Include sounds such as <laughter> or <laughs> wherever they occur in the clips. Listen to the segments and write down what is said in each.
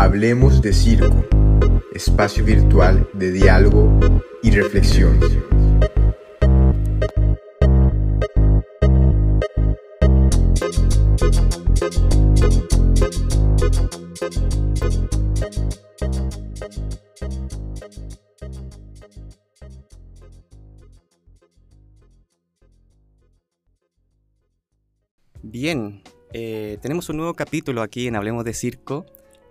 Hablemos de Circo, espacio virtual de diálogo y reflexión. Bien, eh, tenemos un nuevo capítulo aquí en Hablemos de Circo.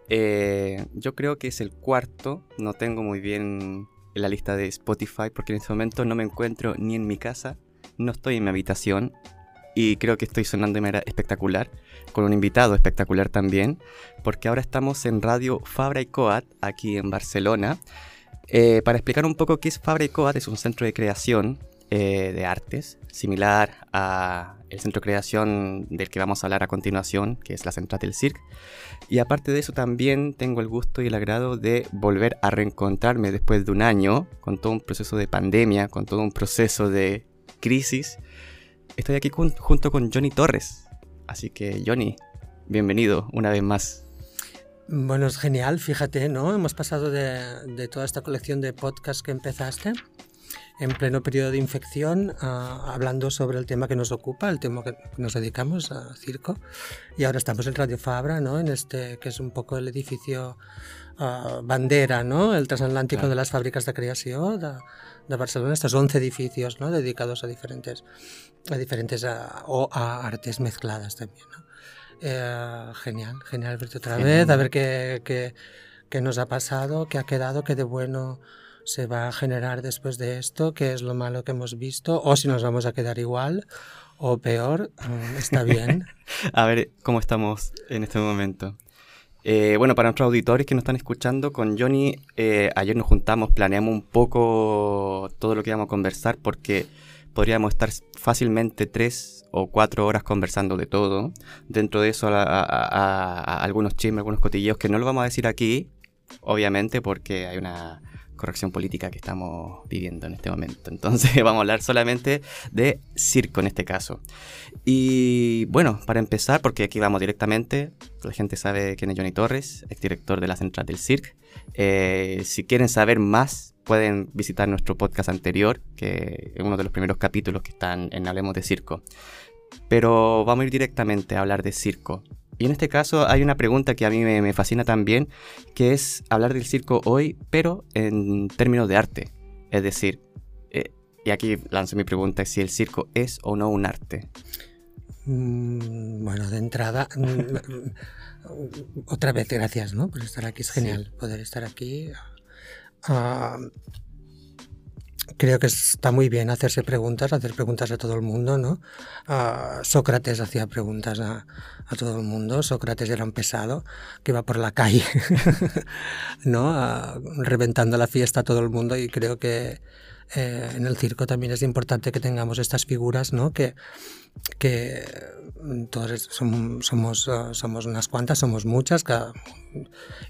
Eh, yo creo que es el cuarto, no tengo muy bien en la lista de Spotify porque en este momento no me encuentro ni en mi casa, no estoy en mi habitación y creo que estoy sonando de manera espectacular, con un invitado espectacular también, porque ahora estamos en Radio Fabra y Coat, aquí en Barcelona. Eh, para explicar un poco qué es Fabra y Coat, es un centro de creación eh, de artes, similar a el centro de creación del que vamos a hablar a continuación, que es la Central del Cirque. Y aparte de eso también tengo el gusto y el agrado de volver a reencontrarme después de un año, con todo un proceso de pandemia, con todo un proceso de crisis. Estoy aquí junto con Johnny Torres. Así que Johnny, bienvenido una vez más. Bueno, es genial, fíjate, ¿no? Hemos pasado de, de toda esta colección de podcasts que empezaste en pleno periodo de infección, uh, hablando sobre el tema que nos ocupa, el tema que nos dedicamos, a circo. Y ahora estamos en Radio Fabra, ¿no? En este que es un poco el edificio uh, bandera, ¿no? El transatlántico claro. de las fábricas de creación de, de, Barcelona. Estos 11 edificios, ¿no? Dedicados a diferentes, a diferentes a, o a artes mezcladas también, ¿no? Eh, genial, genial verte otra genial. vez, a ver qué, qué, qué nos ha pasado, qué ha quedado, qué de bueno se va a generar después de esto, qué es lo malo que hemos visto, o si nos vamos a quedar igual o peor, um, está bien. <laughs> a ver cómo estamos en este momento. Eh, bueno, para nuestros auditores que nos están escuchando, con Johnny eh, ayer nos juntamos, planeamos un poco todo lo que íbamos a conversar porque podríamos estar fácilmente tres o cuatro horas conversando de todo. Dentro de eso a, a, a, a algunos chismes, algunos cotilleos que no lo vamos a decir aquí, obviamente porque hay una corrección política que estamos viviendo en este momento. Entonces <laughs> vamos a hablar solamente de circo en este caso. Y bueno, para empezar, porque aquí vamos directamente, la gente sabe quién es Johnny Torres, ex director de la Central del Cirque. Eh, si quieren saber más, pueden visitar nuestro podcast anterior, que es uno de los primeros capítulos que están en Hablemos de Circo. Pero vamos a ir directamente a hablar de circo. Y en este caso hay una pregunta que a mí me, me, fascina también, que es hablar del circo hoy, pero en términos de arte. Es decir, eh, y aquí lanzo mi pregunta, si el circo es o no un arte. Mm, bueno, de entrada, <laughs> otra vez gracias ¿no? por estar aquí, es genial sí. poder estar aquí. Uh, creo que está muy bien hacerse preguntas, hacer preguntas a todo el mundo, ¿no? Uh, Sócrates hacía preguntas a, a, todo el mundo. Sócrates era un pesado que iba por la calle, <laughs> ¿no? Uh, reventando la fiesta a todo el mundo y creo que eh, en el circo también es importante que tengamos estas figuras, ¿no? Que, que todos somos, uh, somos unas cuantas, somos muchas, que,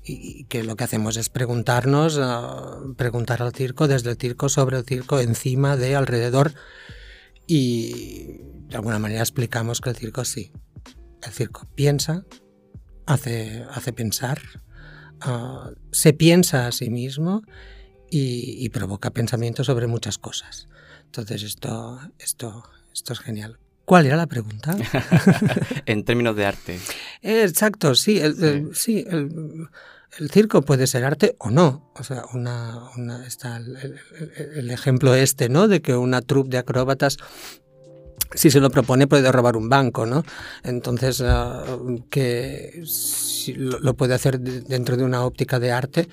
y que lo que hacemos es preguntarnos, uh, preguntar al circo, desde el circo, sobre el circo, encima de, alrededor, y de alguna manera explicamos que el circo sí. El circo piensa, hace, hace pensar, uh, se piensa a sí mismo y, y, provoca pensamiento sobre muchas cosas. Entonces esto, esto, esto es genial. ¿Cuál era la pregunta? <laughs> en términos de arte. Exacto, sí. El, sí. El, sí el, el, circo puede ser arte o no. O sea, una, una, está el, ejemplo este, ¿no? De que una troupe de acróbatas si se lo propone puede robar un banco, ¿no? Entonces, uh, que si lo, lo puede hacer dentro de una óptica de arte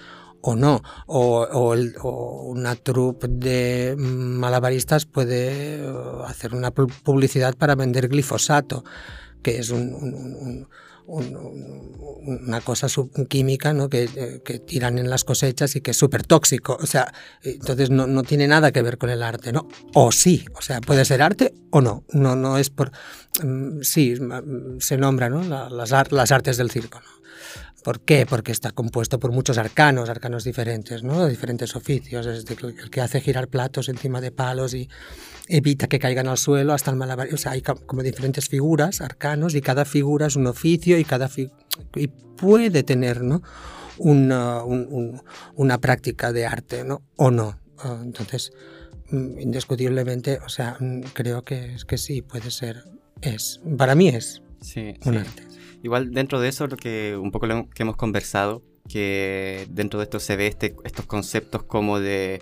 o no, o, una troupe de malabaristas puede eh, hacer una publicidad para vender glifosato, que es un, un, un, una cosa química ¿no? que, que, tiran en las cosechas y que es súper tóxico. O sea, entonces no, no, tiene nada que ver con el arte, ¿no? O sí, o sea, puede ser arte o no. No, no es por. Mm, sí, se nombra ¿no? las, las artes del circo, ¿no? ¿Por qué? Porque está compuesto por muchos arcanos, arcanos diferentes, ¿no? Diferentes oficios. Es decir, el que hace girar platos encima de palos y evita que caigan al suelo hasta el malabar. O sea, hay como diferentes figuras, arcanos, y cada figura es un oficio y cada y puede tener, ¿no? una, una práctica de arte, ¿no? O no. Ah, entonces, mm, indiscutiblemente, o sea, mm, creo que, que sí, puede ser, es, para mí es sí, un arte. Igual dentro de eso, lo que un poco lo que hemos conversado, que dentro de esto se ve este, estos conceptos como de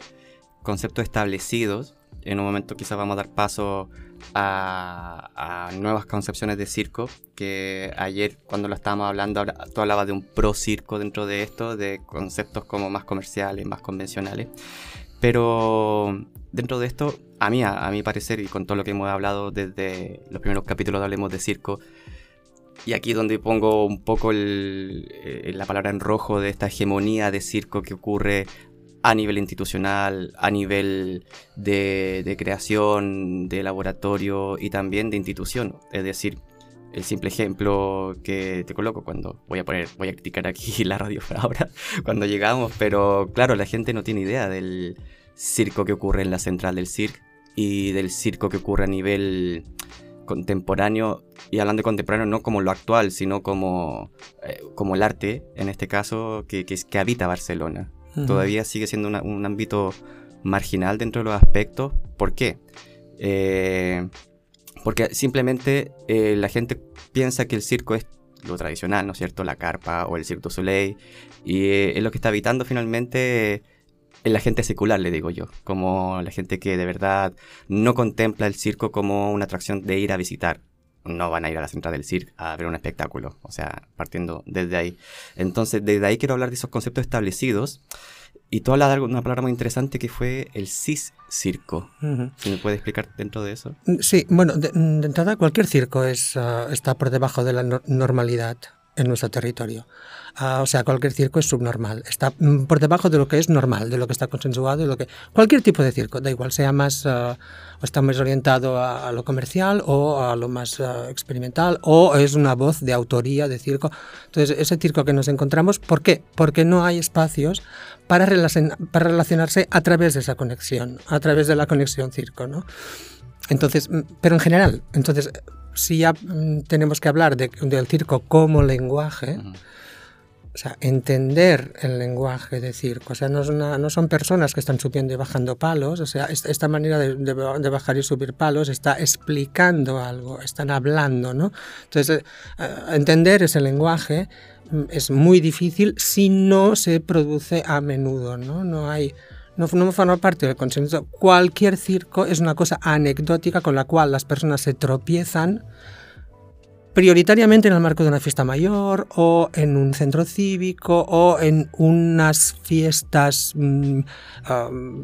conceptos establecidos. En un momento quizás vamos a dar paso a, nuevas concepciones de circo, que ayer cuando lo estábamos hablando, tú hablabas de un pro circo dentro de esto, de conceptos como más comerciales, más convencionales. Pero dentro de esto, a mí, a, mi parecer, y con todo lo que hemos hablado desde los primeros capítulos Hablemos de Circo, y aquí donde pongo un poco eh, la palabra en rojo de esta hegemonía de circo que ocurre a nivel institucional, a nivel de, creación, de laboratorio y también de institución. Es decir, el simple ejemplo que te coloco cuando voy a poner, voy a criticar aquí <laughs> la radio ahora, cuando llegamos, pero claro, la gente no tiene idea del circo que ocurre en la central del circo y del circo que ocurre a nivel contemporáneo, y hablando de contemporáneo no como lo actual, sino como, eh, como el arte, en este caso, que, que, que habita Barcelona. Todavía sigue siendo un ámbito marginal dentro de los aspectos. ¿Por qué? Eh, porque simplemente eh, la gente piensa que el circo es lo tradicional, ¿no es cierto? La carpa o el Cirque du Soleil. Y es lo que está habitando finalmente en la gente secular, le digo yo. Como la gente que de verdad no contempla el circo como una atracción de ir a visitar no van a ir a la central del circo a ver un espectáculo, o sea, partiendo desde ahí. Entonces, desde ahí quiero hablar de esos conceptos establecidos. Y tú hablas de una palabra muy interesante que fue el cis circo. ¿Si me puedes explicar dentro de eso? Sí, bueno, de, entrada cualquier circo es, ah, está por debajo de la normalidad en nuestro territorio. Ah, o sea, cualquier circo es subnormal. Está mm, por debajo de lo que es normal, de lo que está consensuado, de lo que cualquier tipo de circo, da igual sea más ah, o está más orientado a, lo comercial o a lo más ah, experimental o es una voz de autoría de circo. Entonces, ese circo que nos encontramos, ¿por qué? Porque no hay espacios para, para relacionarse a través de esa conexión, a través de la conexión circo, ¿no? Entonces, mm, pero en general, entonces, si ya mm, tenemos que hablar del circo como lenguaje, o sea, entender el lenguaje de circo. O sea, no, no, son personas que están subiendo y bajando palos. O sea, esta, manera de, de, bajar y subir palos está explicando algo, están hablando, ¿no? Entonces, eh, eh, entender ese lenguaje mm, es muy difícil si no se produce a menudo, ¿no? No hay... No, no forma parte del consenso. Cualquier circo es una cosa anecdótica con la cual las personas se tropiezan prioritariamente en el marco de una fiesta mayor o en un centro cívico o en unas fiestas, mm,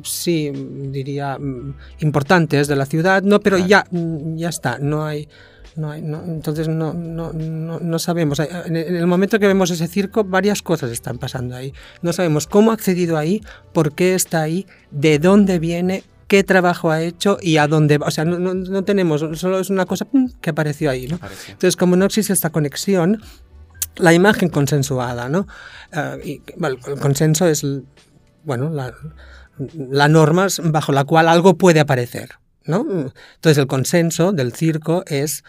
sí, diría, mm, importantes de la ciudad, no, pero ya, mm, ya está, no hay... No hay, entonces no, no, no, sabemos. En el momento que vemos ese circo, varias cosas están pasando ahí. No sabemos cómo ha accedido ahí, por qué está ahí, de dónde viene, qué trabajo ha hecho y a dónde va. O sea, no, no, tenemos, solo es una cosa que apareció ahí. ¿no? Entonces, como no existe esta conexión, la imagen consensuada, ¿no? Eh, y, el consenso es, bueno, la, la norma bajo la cual algo puede aparecer, ¿no? Entonces, el consenso del circo es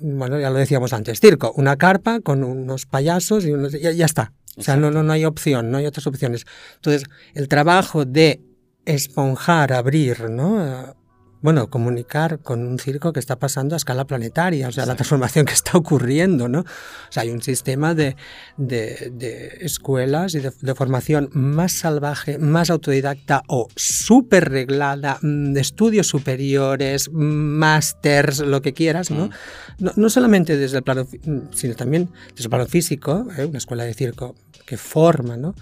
bueno, ya lo decíamos antes, circo, una carpa con unos payasos y ya, ya, está. O sea, no, no, no hay opción, no hay otras opciones. Entonces, el trabajo de esponjar, abrir, ¿no? Bueno, comunicar con un circo que está pasando a escala planetaria, o sea, la transformación que está ocurriendo, ¿no? O sea, hay un sistema de, de, escuelas y de, formación más salvaje, más autodidacta o súper reglada, mm, de estudios superiores, másters, lo que quieras, ¿no? Mm. ¿no? ¿no? solamente desde el plano, sino también desde el plano físico, ¿eh? una escuela de circo que forma, ¿no?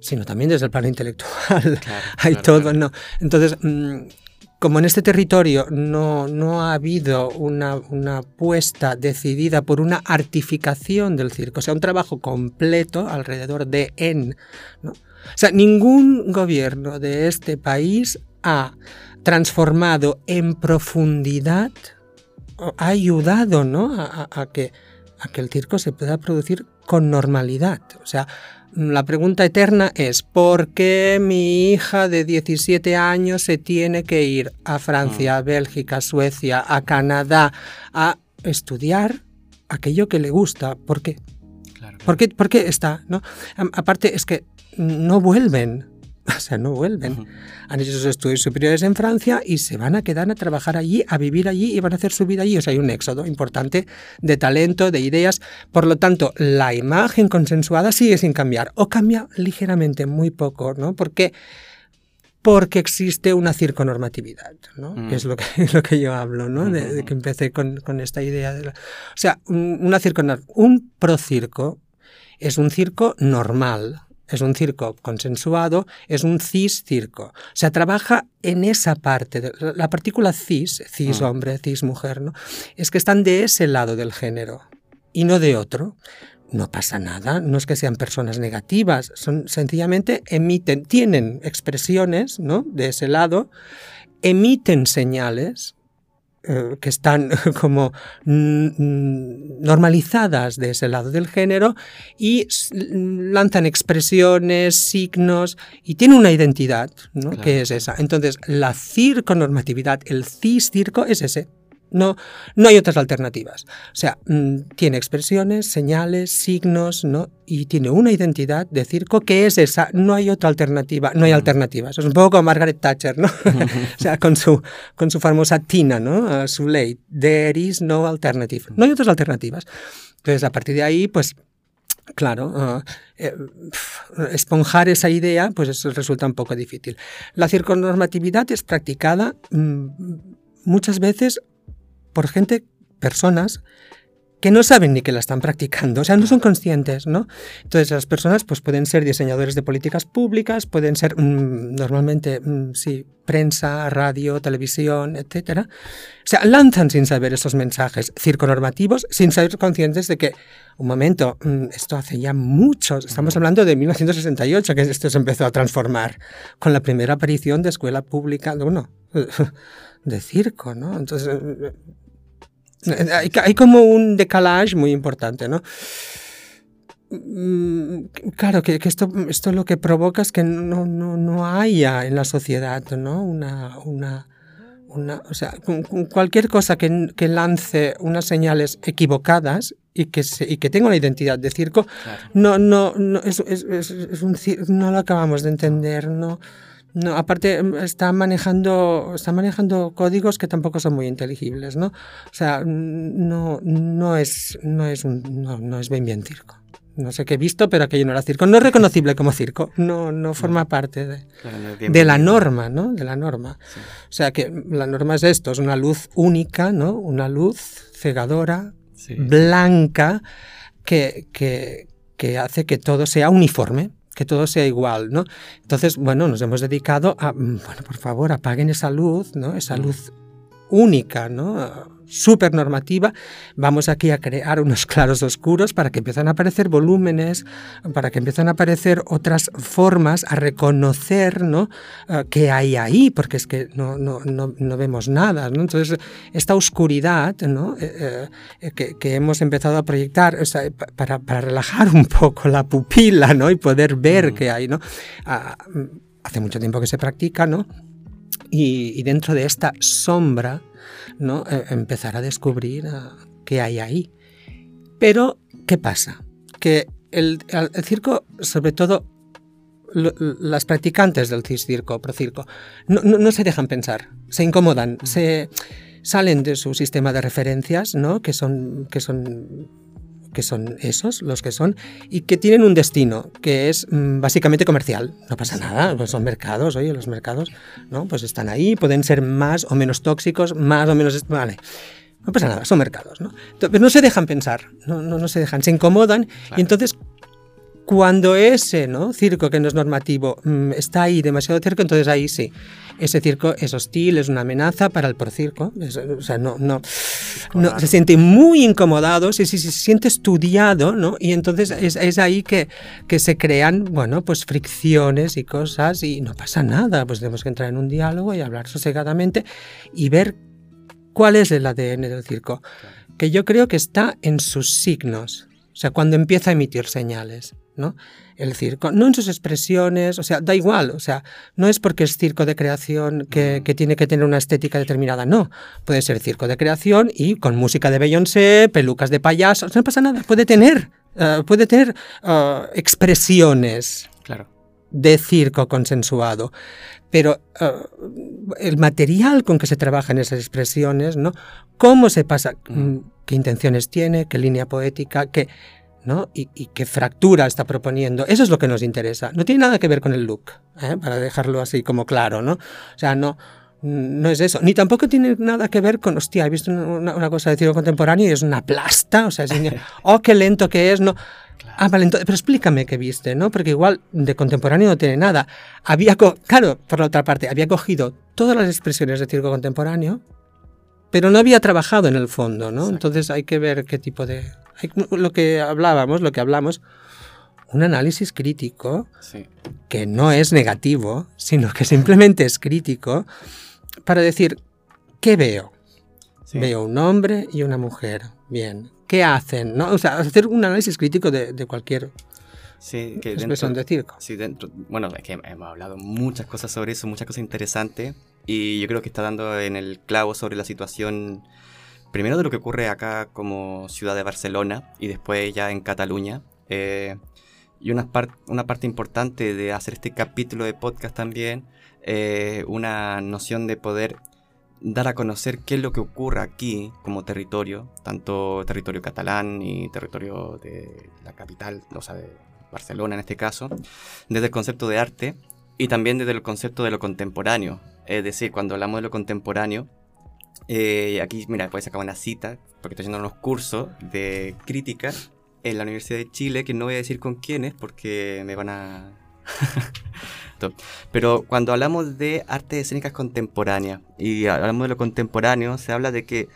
sino también desde el plano intelectual. <laughs> Hay todo, ¿no? Entonces, mm, como en este territorio no, no ha habido una, una, apuesta decidida por una artificación del circo, o sea, un trabajo completo alrededor de en. O sea, ningún gobierno de este país ha transformado en profundidad, ha ayudado ¿no? a, a, que, a que el circo se pueda producir con normalidad. O sea, la pregunta eterna es, ¿por qué mi hija de 17 años se tiene que ir a Francia, a mm. Bélgica, a Suecia, a Canadá a estudiar aquello que le gusta? ¿Por qué? Claro, claro. ¿Por, qué, por qué está? ¿no? Aparte es que no vuelven. <laughs> O sea, no vuelven. Han hecho sus estudios superiores en Francia y se van a quedar a trabajar allí, a vivir allí y van a hacer su vida allí. O sea, hay un éxodo importante de talento, de ideas. Por lo tanto, la imagen consensuada sigue sin cambiar o cambia ligeramente, muy poco, ¿no? Porque porque existe una circonormatividad, ¿no? Mm. Que es lo que, <laughs> lo que yo hablo, ¿no? De, que empecé con, con esta idea. De la- o sea, un, una circonor- un procirco es un circo normal, es un circo consensuado, es un cis circo. O sea, trabaja en esa parte. de- la partícula cis, cis Mm. hombre, cis mujer, ¿no? Es que están de ese lado del género y no de otro. No pasa nada, no es que sean personas negativas, son sencillamente emiten, tienen expresiones, ¿no? De ese lado, emiten señales eh, que están <laughs> como normalizadas de ese lado del género y lanzan expresiones, signos y tienen una identidad, ¿no? Claro. Que es esa. Entonces, la circonormatividad, el cis circo es ese. No, no hay otras alternativas. O sea, mm, tiene expresiones, señales, signos, ¿no? Y tiene una identidad de circo que es esa. No hay otra alternativa. No hay alternativas. Es un poco como Margaret Thatcher, ¿no? <laughs> o sea, con su, con su famosa tina, ¿no? Uh, su ley. There is no alternative. No hay otras alternativas. Entonces, a partir de ahí, pues Claro, uh, eh, esponjar esa idea, pues eso resulta un poco difícil. La circonormatividad es practicada mm, muchas veces por gente, personas que no saben ni que la están practicando, o sea, no son conscientes, ¿no? Entonces las personas pues pueden ser diseñadores de políticas públicas, pueden ser mm, normalmente, mm, sí, prensa, radio, televisión, etcétera. O sea, lanzan sin saber esos mensajes circonormativos, sin ser conscientes de que, un momento, mm, esto hace ya mucho, estamos hablando de 1968, que esto se empezó a transformar con la primera aparición de escuela pública, uno, <laughs> de circo, ¿no? Entonces, hay, hay como un decalage muy importante, ¿no? Mm, Claro, que, que esto, esto lo que provoca es que no, no, no haya en la sociedad ¿no? una, una, una, o sea, cualquier cosa que, que lance unas señales equivocadas y que, se- y que tenga una identidad de circo, Claro. no, no, no, es, es- es- un no lo acabamos de entender, no. No, aparte mm, está manejando, está manejando códigos que tampoco son muy inteligibles, ¿no? O sea, no, no es, no es un, no, no es bien bien circo. No sé qué he visto, pero aquello no era circo. No es reconocible como circo. No, no forma parte de, Claro, no de la norma, ¿no? De la norma. Sí. O sea que la norma es esto, es una luz única, ¿no? Una luz cegadora, Sí. blanca, que, que, que hace que todo sea uniforme, que todo sea igual, ¿no? Entonces, bueno, nos hemos dedicado a, mm, bueno, por favor, apaguen esa luz, ¿no? Esa Mm. luz única, ¿no? Súper normativa. Vamos aquí a crear unos <laughs> claros oscuros para que empiecen a aparecer volúmenes, para que empiecen a aparecer otras formas, a reconocer, ¿no? Eh, qué hay ahí, porque es que no, no, no, no vemos nada, ¿no? Entonces, esta oscuridad, ¿no? Eh, eh, que, que hemos empezado a proyectar, o sea, pa- para, para relajar un poco la pupila, ¿no? Y poder ver Mm. qué hay, ¿no? Ah, hace mucho tiempo que se practica, ¿no? Y, dentro de esta sombra, ¿no? Eh, empezar a descubrir ah, qué hay ahí. Pero, ¿qué pasa? Que el, circo, sobre todo las practicantes del ciscirco o procirco, no, no, no se dejan pensar, se incomodan, se salen de su sistema de referencias, ¿no? Que son, que son que son esos los que son y que tienen un destino que es mm, básicamente comercial. No pasa nada, pues son mercados, oye, los mercados, ¿no? Pues están ahí, pueden ser más o menos tóxicos, más o menos, vale. No pasa nada, son mercados, ¿no? Pero no se dejan pensar, no, no, no se dejan, se incomodan y entonces cuando ese ¿no? circo que no es normativo mm, está ahí demasiado cerca, entonces ahí sí. Ese circo es hostil, es una amenaza para el procirco. Es- o sea, no, no, no, se siente muy incomodado, sí, sí, se siente estudiado, ¿no? Y entonces es, es ahí que, que se crean, bueno, pues fricciones y cosas y no pasa nada. Pues tenemos que entrar en un diálogo y hablar sosegadamente y ver cuál es el ADN del circo. Que yo creo que está en sus signos. O sea, cuando empieza a emitir señales. ¿No? El circo, no en sus expresiones, o sea, da igual, o sea, no es porque es circo de creación que, que tiene que tener una estética determinada, no. Puede ser circo de creación y con música de Beyoncé, pelucas de payasos, no pasa nada, puede tener, uh, puede tener uh, expresiones. Claro de circo consensuado. Pero uh, el material con que se trabaja en esas expresiones, ¿no? ¿Cómo se pasa? Mm. ¿Qué intenciones tiene? ¿Qué línea poética? ¿Qué, ¿no? Y, y, qué fractura está proponiendo? Eso es lo que nos interesa. No tiene nada que ver con el look, ¿eh? para dejarlo así como claro, ¿no? O sea, no, no es eso. Ni tampoco tiene nada que ver con, hostia, he visto una, una cosa de circo contemporáneo y es una plasta, o sea, es, <laughs> oh, qué lento que es, no. Claro. Ah, vale, entonces, pero explícame qué viste, ¿no? Porque igual de contemporáneo no tiene nada. Había, claro, por la otra parte, había cogido todas las expresiones de circo contemporáneo, pero no había trabajado en el fondo, ¿no? Exacto. Entonces hay que ver qué tipo de... Hay, lo que hablábamos, lo que hablamos, un análisis crítico, sí. que no es negativo, sino que simplemente es crítico, para decir, ¿qué veo? Sí. Veo un hombre y una mujer. Bien. ¿Qué hacen? ¿no? O sea, hacer un análisis crítico de, de cualquier sí, que expresión dentro, de circo. Sí, dentro, bueno, es que hemos hablado muchas cosas sobre eso, muchas cosas interesantes. Y yo creo que está dando en el clavo sobre la situación, primero de lo que ocurre acá como ciudad de Barcelona y después ya en Cataluña. Eh, y una, par una parte importante de hacer este capítulo de podcast también, eh, una noción de poder dar a conocer qué es lo que ocurre aquí como territorio, tanto territorio catalán y territorio de la capital, o sea, de Barcelona en este caso, desde el concepto de arte y también desde el concepto de lo contemporáneo. Es decir, cuando hablamos de lo contemporáneo, eh, aquí, mira, puedes sacar una cita, porque estoy haciendo unos cursos de crítica en la Universidad de Chile, que no voy a decir con quiénes, porque me van a... <laughs> Pero cuando hablamos de artes escénicas contemporáneas y hablamos de lo contemporáneo, se habla de que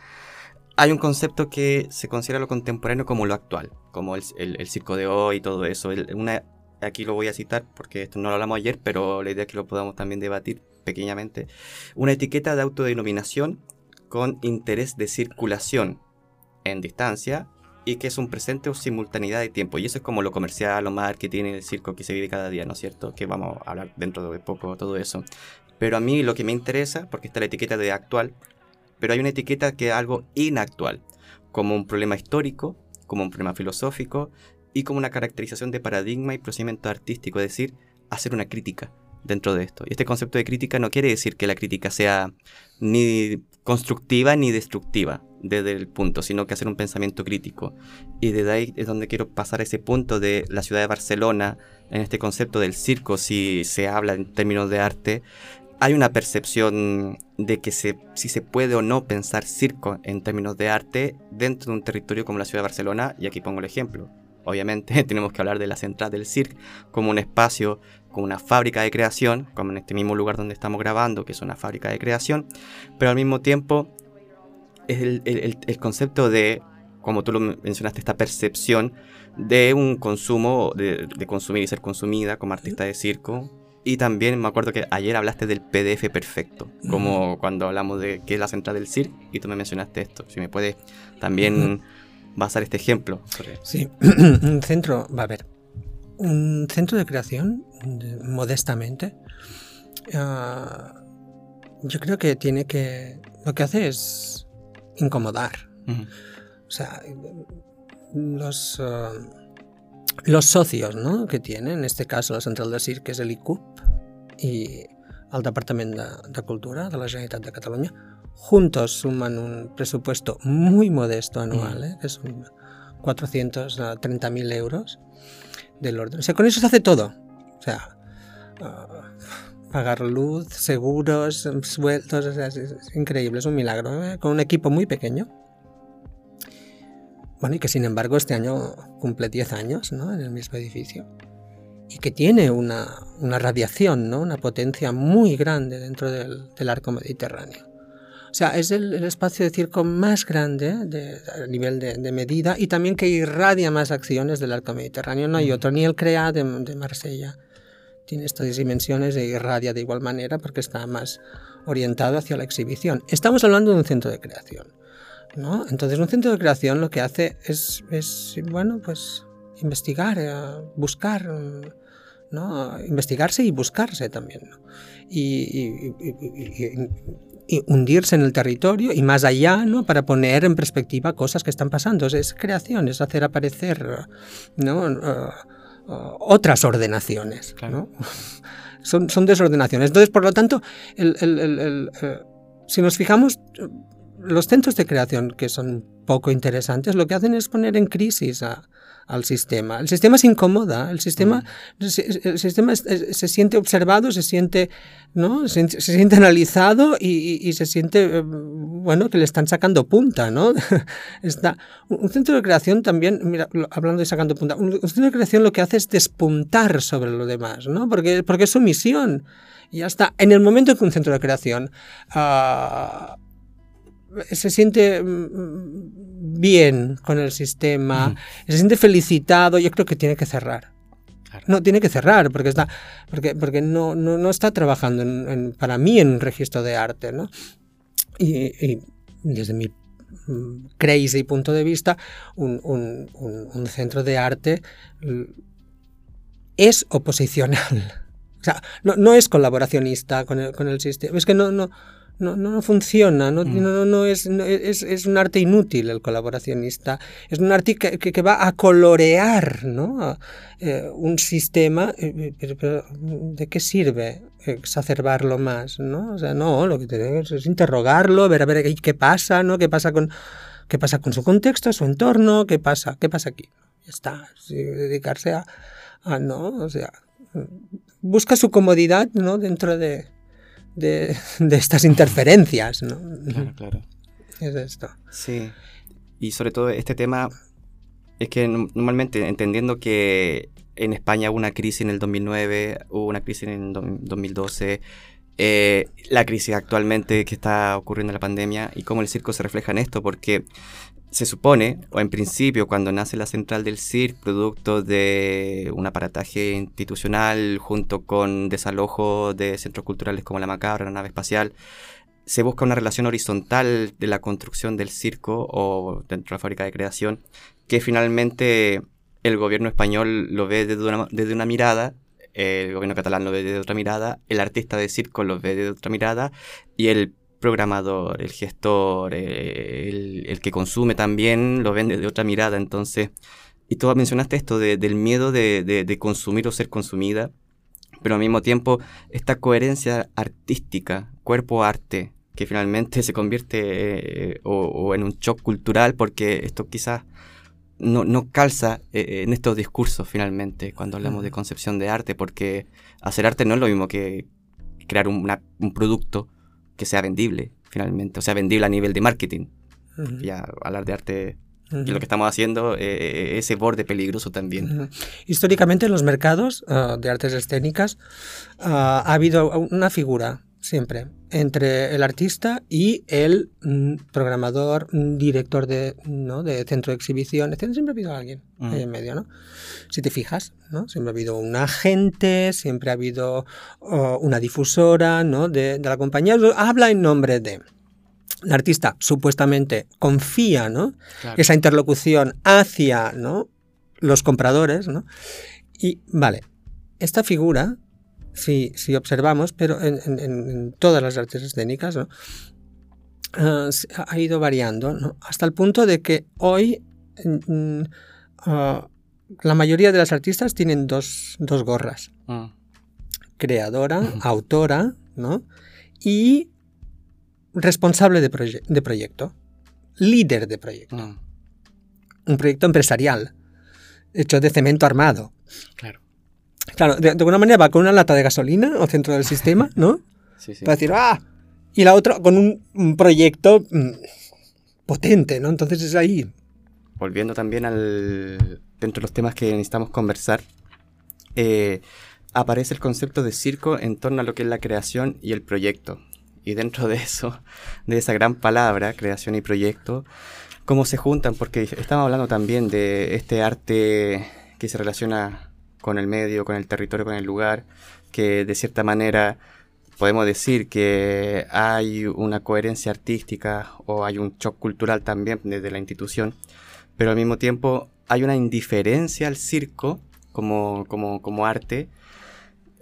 hay un concepto que se considera lo contemporáneo como lo actual, como el, el, el circo de hoy y todo eso. El, una, aquí lo voy a citar porque esto no lo hablamos ayer, pero la idea es que lo podamos también debatir pequeñamente. Una etiqueta de autodenominación con interés de circulación en distancia y que es un presente o simultaneidad de tiempo. Y eso es como lo comercial, lo tiene el circo que se vive cada día, ¿no es cierto? Que vamos a hablar dentro de poco todo eso. Pero a mí lo que me interesa, porque está la etiqueta de actual, pero hay una etiqueta que es algo inactual, como un problema histórico, como un problema filosófico y como una caracterización de paradigma y procedimiento artístico, es decir, hacer una crítica dentro de esto. Y este concepto de crítica no quiere decir que la crítica sea ni constructiva ni destructiva desde el punto, sino que hacer un pensamiento crítico. Y desde ahí es donde quiero pasar a ese punto de la ciudad de Barcelona, en este concepto del circo, si se habla en términos de arte, hay una percepción de que se, si se puede o no pensar circo en términos de arte dentro de un territorio como la ciudad de Barcelona, y aquí pongo el ejemplo. Obviamente <laughs> tenemos que hablar de la central del circo como un espacio, como una fábrica de creación, como en este mismo lugar donde estamos grabando, que es una fábrica de creación, pero al mismo tiempo es el, el, el concepto de, como tú lo mencionaste, esta percepción de un consumo, de, de consumir y ser consumida como artista de circo, y también me acuerdo que ayer hablaste del PDF perfecto, como cuando hablamos de qué es la central del CIR y tú me mencionaste esto. Si me puedes también basar este ejemplo. Sobre... Sí, <clears throat> un centro, va a ver, un centro de creación, modestamente, uh, yo creo que tiene que, lo que hace es incomodar. Uh -huh. O sea, los... Uh, los socios ¿no? que tienen, en este caso la central de CIR, que és l'ICUP, i el Departament de, de Cultura de la Generalitat de Catalunya, juntos suman un presupuesto muy modesto anual, mm. ¿eh? que son 430.000 euros del orden. O sea, con eso se hace todo. O sea, uh, pagar luz, seguros, sueldos, o sea, es, es, increíble, es un milagro. ¿eh? Con un equipo muy pequeño. Bueno, y que sin embargo este año cumple 10 años ¿no? en el mismo edificio. Y que tiene una, una radiación, ¿no? una potencia muy grande dentro del, del arco mediterráneo. O sea, es el, el, espacio de circo más grande de, a nivel de, de, medida y también que irradia más acciones del arco mediterráneo. No hay otro, ni el CREA de, de Marsella. Tiene estas dimensiones e irradia de igual manera porque está más orientado hacia la exhibición. Estamos hablando de un centro de creación. ¿no? Entonces un centro de creación lo que hace es, es bueno, pues investigar, eh, buscar, ¿no? investigarse y buscarse también. Y, hundirse en el territorio y más allá, ¿no? para poner en perspectiva cosas que están pasando. Es creación, es hacer aparecer ¿no? otras ordenaciones. <laughs> son, son desordenaciones. Entonces, por lo tanto, el, si nos fijamos, los centros de creación que son poco interesantes lo que hacen es poner en crisis al sistema. El sistema se incomoda, el sistema, mm. el sistema se, siente observado, se siente, ¿no? se, siente analizado y, se siente eh, bueno que le están sacando punta. ¿no? <laughs> Está, un centro de creación también, mira, hablando de sacando punta, un, centro de creación lo que hace es despuntar sobre lo demás, ¿no? porque, porque es su misión. Y ya está. En el momento en que un centro de creación uh, se siente mm, bien con el sistema, se siente felicitado, yo creo que tiene que cerrar. No, tiene que cerrar porque, está, porque, porque no, no, está trabajando para mí en un registro de arte. ¿no? Y, desde mi mm, crazy punto de vista, un, un, centro de arte es oposicional. <laughs> O sea, no, no es colaboracionista con el, con el sistema. Es que no, no, no, no, funciona, no, mm. no, no, es, es, es, un arte inútil el colaboracionista, es un arte que, que, va a colorear ¿no? Eh, un sistema, eh, eh, pero, ¿de qué sirve exacerbarlo más? ¿no? O sea, no, lo que tenemos es interrogarlo, ver a ver qué pasa, ¿no? qué pasa con, qué pasa con su contexto, su entorno, qué pasa, qué pasa aquí. Ya está, dedicarse a, a, no, o sea, busca su comodidad ¿no? dentro de de, estas interferencias, ¿no? Claro, claro. Es esto. Sí. Y sobre todo este tema es que normalmente entendiendo que en España hubo una crisis en el 2009, hubo una crisis en el 2012, eh, la crisis actualmente que está ocurriendo en la pandemia y cómo el circo se refleja en esto, porque se supone, o en principio, cuando nace la central del CIR, producto de un aparataje institucional junto con desalojo de centros culturales como la Macabra, la nave espacial, se busca una relación horizontal de la construcción del circo o dentro de la fábrica de creación, que finalmente el gobierno español lo ve desde una, desde una mirada el gobierno catalán lo ve desde otra mirada, el artista de circo lo ve desde otra mirada y el programador, el gestor, eh, el, que consume también lo vende de otra mirada. Entonces, y tú mencionaste esto del miedo de, consumir o ser consumida, pero al mismo tiempo esta coherencia artística, cuerpo-arte, que finalmente <laughs> se convierte eh, o, en un shock cultural porque esto quizás no, no calza eh, en estos discursos finalmente cuando hablamos de concepción de arte, porque hacer arte no es lo mismo que crear un producto que sea vendible, finalmente. O sea, vendible a nivel de marketing. Ya hablar de arte y lo que estamos haciendo, eh, ese borde peligroso también. Históricamente en los mercados ah, de artes escénicas ah, ha habido una figura siempre entre el artista y el mm, programador, mm, director de, ¿no? de centro de exhibición. Siempre ha habido alguien ahí en medio, ¿no? Si te fijas, ¿no? Siempre ha habido un agente, siempre ha habido una difusora, ¿no? De, la compañía. Habla en nombre de... El artista supuestamente confía, ¿no? Esa interlocución hacia, ¿no? Los compradores, ¿no? Y, vale, esta figura si, si observamos, pero en, todas las artes escénicas, ah, ha ido variando, hasta el punto de que hoy ah, la mayoría de las artistas tienen dos, gorras. Ah. Creadora, autora, ¿no? Y responsable de, de proyecto, líder de proyecto. Un proyecto empresarial, hecho de cemento armado. Claro. Claro, de, alguna manera va con una lata de gasolina al centro del sistema, ¿no? Sí, sí. Para decir, ¡ah! Y la otra con un, proyecto mm, potente, ¿no? Entonces es ahí. Volviendo también al. dentro de los temas que necesitamos conversar, eh, aparece el concepto de circo en torno a lo que es la creación y el proyecto. Y dentro de eso, de esa gran palabra, creación y proyecto, cómo se juntan, porque estamos hablando también de este arte que se relaciona con el medio, con el territorio, con el lugar, que de cierta manera podemos decir que hay una coherencia artística o hay un shock cultural también desde la institución, pero al mismo tiempo hay una indiferencia al circo como, como, como arte.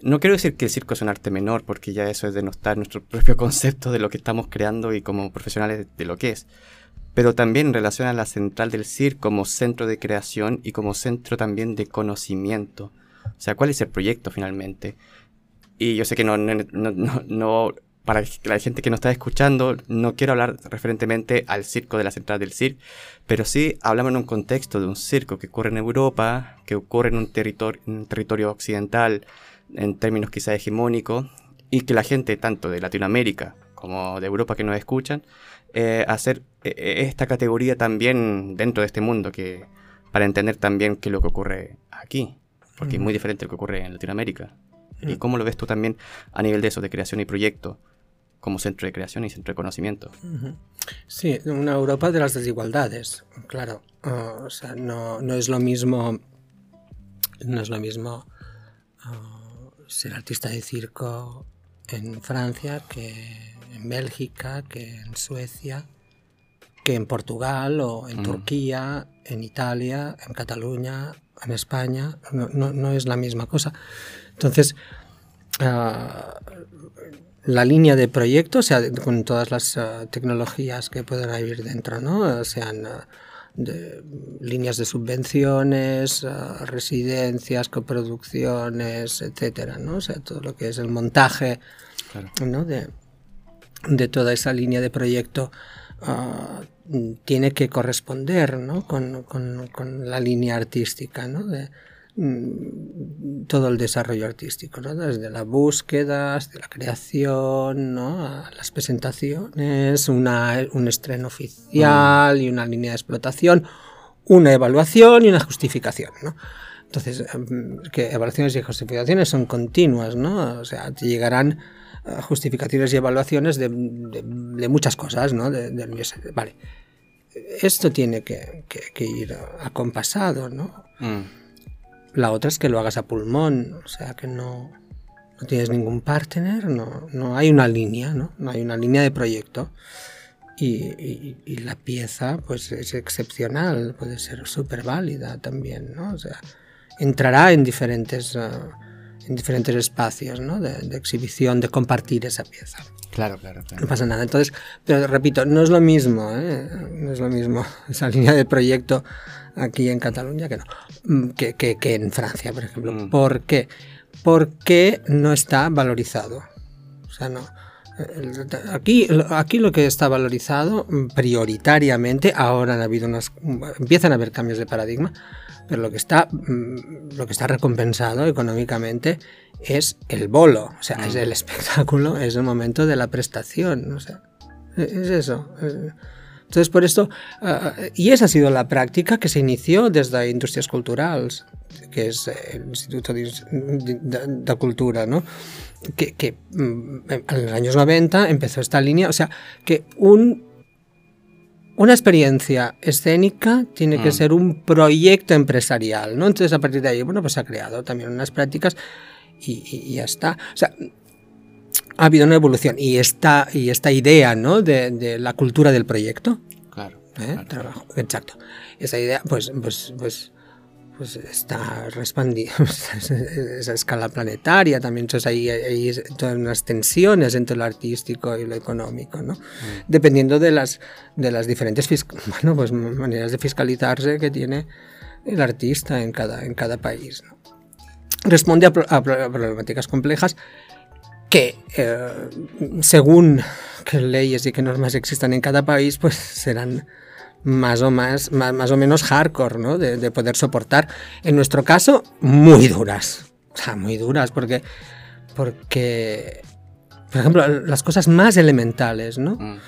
No quiero decir que el circo es un arte menor, porque ya eso es denostar nuestro propio <laughs> concepto de lo que estamos creando y como profesionales de lo que es. Pero también en relación a la central del circo como centro de creación y como centro también de conocimiento. O sea, ¿cuál es el proyecto finalmente? Y yo sé que no, no, no, no para la gente que nos está escuchando, no quiero hablar referentemente al circo de la central del circo, pero sí hablamos en un contexto de un circo que ocurre en Europa, que ocurre en un territorio, un territorio occidental, en términos quizá hegemónicos, y que la gente tanto de Latinoamérica como de Europa que nos escuchan, eh, hacer eh, esta categoría también dentro de este mundo, que para entender también qué es lo que ocurre aquí, porque es muy diferente lo que ocurre en Latinoamérica. ¿Y cómo lo ves tú también a nivel de eso, de creación y proyecto? como centro de creación y centro de conocimiento. Sí, una Europa de las desigualdades, claro. Ah, o sea, no, no, es lo mismo. No es lo mismo ah, ser artista de circo en Francia que en Bélgica, que en Suecia, que en Portugal o en Turquía, en Italia, en Cataluña, en España. No, no, no es la misma cosa. Entonces, uh, la línea de proyecto, o sea, con todas las uh, tecnologías que pueden haber dentro, ¿no? Sean uh, de, líneas de subvenciones, uh, residencias, coproducciones, etcétera, ¿no? O sea, todo lo que es el montaje, claro. ¿no? De, de, toda esa línea de proyecto tiene que corresponder, ¿no? Con, con, con la línea artística, ¿no? De, Mm, todo el desarrollo artístico, ¿no? desde la búsqueda, desde la creación, ¿no? a las presentaciones, una, un estreno oficial y una línea de explotación, una evaluación y una justificación. ¿no? Entonces, em, que evaluaciones y justificaciones son continuas, ¿no? O sea, llegarán justificaciones y evaluaciones de, de, de muchas cosas, ¿no? De, vale, esto tiene que, que, que ir acompasado, ¿no? Mm. La otra es que lo hagas a pulmón, o sea que no, no tienes ningún partner, no, no hay una línea, ¿no? no hay una línea de proyecto. Y, y, y la pieza pues es excepcional, puede ser súper válida también, ¿no? O sea, entrará en diferentes, uh, en diferentes espacios ¿no? de, de, exhibición, de compartir esa pieza. Claro, claro, claro, No pasa nada. Entonces, pero repito, no es lo mismo, ¿eh? no es lo mismo <laughs> esa línea de proyecto aquí en Cataluña que no, mm, que, que, que en Francia, por ejemplo. Mm. ¿Por qué? Porque no está valorizado. O sea, no. Aquí, aquí lo que está valorizado mm, prioritariamente, ahora han habido unas, empiezan a haber cambios de paradigma, pero lo que está, lo que está recompensado económicamente es el bolo, o sea, mm. es el espectáculo, es el momento de la prestación, o sea, es eso. Entonces, por esto, uh, y esa ha sido la práctica que se inició desde Industrias Culturales, que es el Instituto de, de, de Cultura, ¿no? Que, que, en los años 90 empezó esta línea, o sea, que un, una experiencia escénica tiene que mm. ser un proyecto empresarial, ¿no? Entonces, a partir de ahí, bueno, pues se ha creado también unas prácticas y, y, y ya está. O sea, ha habido una evolución y esta, y esta idea ¿no? de, de la cultura del proyecto. Claro, ¿eh? claro. Trabajo, exacto. Esa idea, pues, pues, pues, pues está respondida <laughs> esa escala planetaria también. Entonces hay, hay todas unas tensiones entre lo artístico y lo económico, ¿no? Mm. Dependiendo de las, de las diferentes <laughs> bueno, pues maneras de fiscalizarse que tiene el artista en cada, en cada país. ¿no? Responde a, a problemáticas complejas que eh, según qué leyes y qué normas existan en cada país, pues serán más o, más, más, más o menos hardcore, ¿no? De, de, poder soportar. En nuestro caso, muy duras. O sea, muy duras, porque, porque por ejemplo, las cosas más elementales, ¿no? Mm.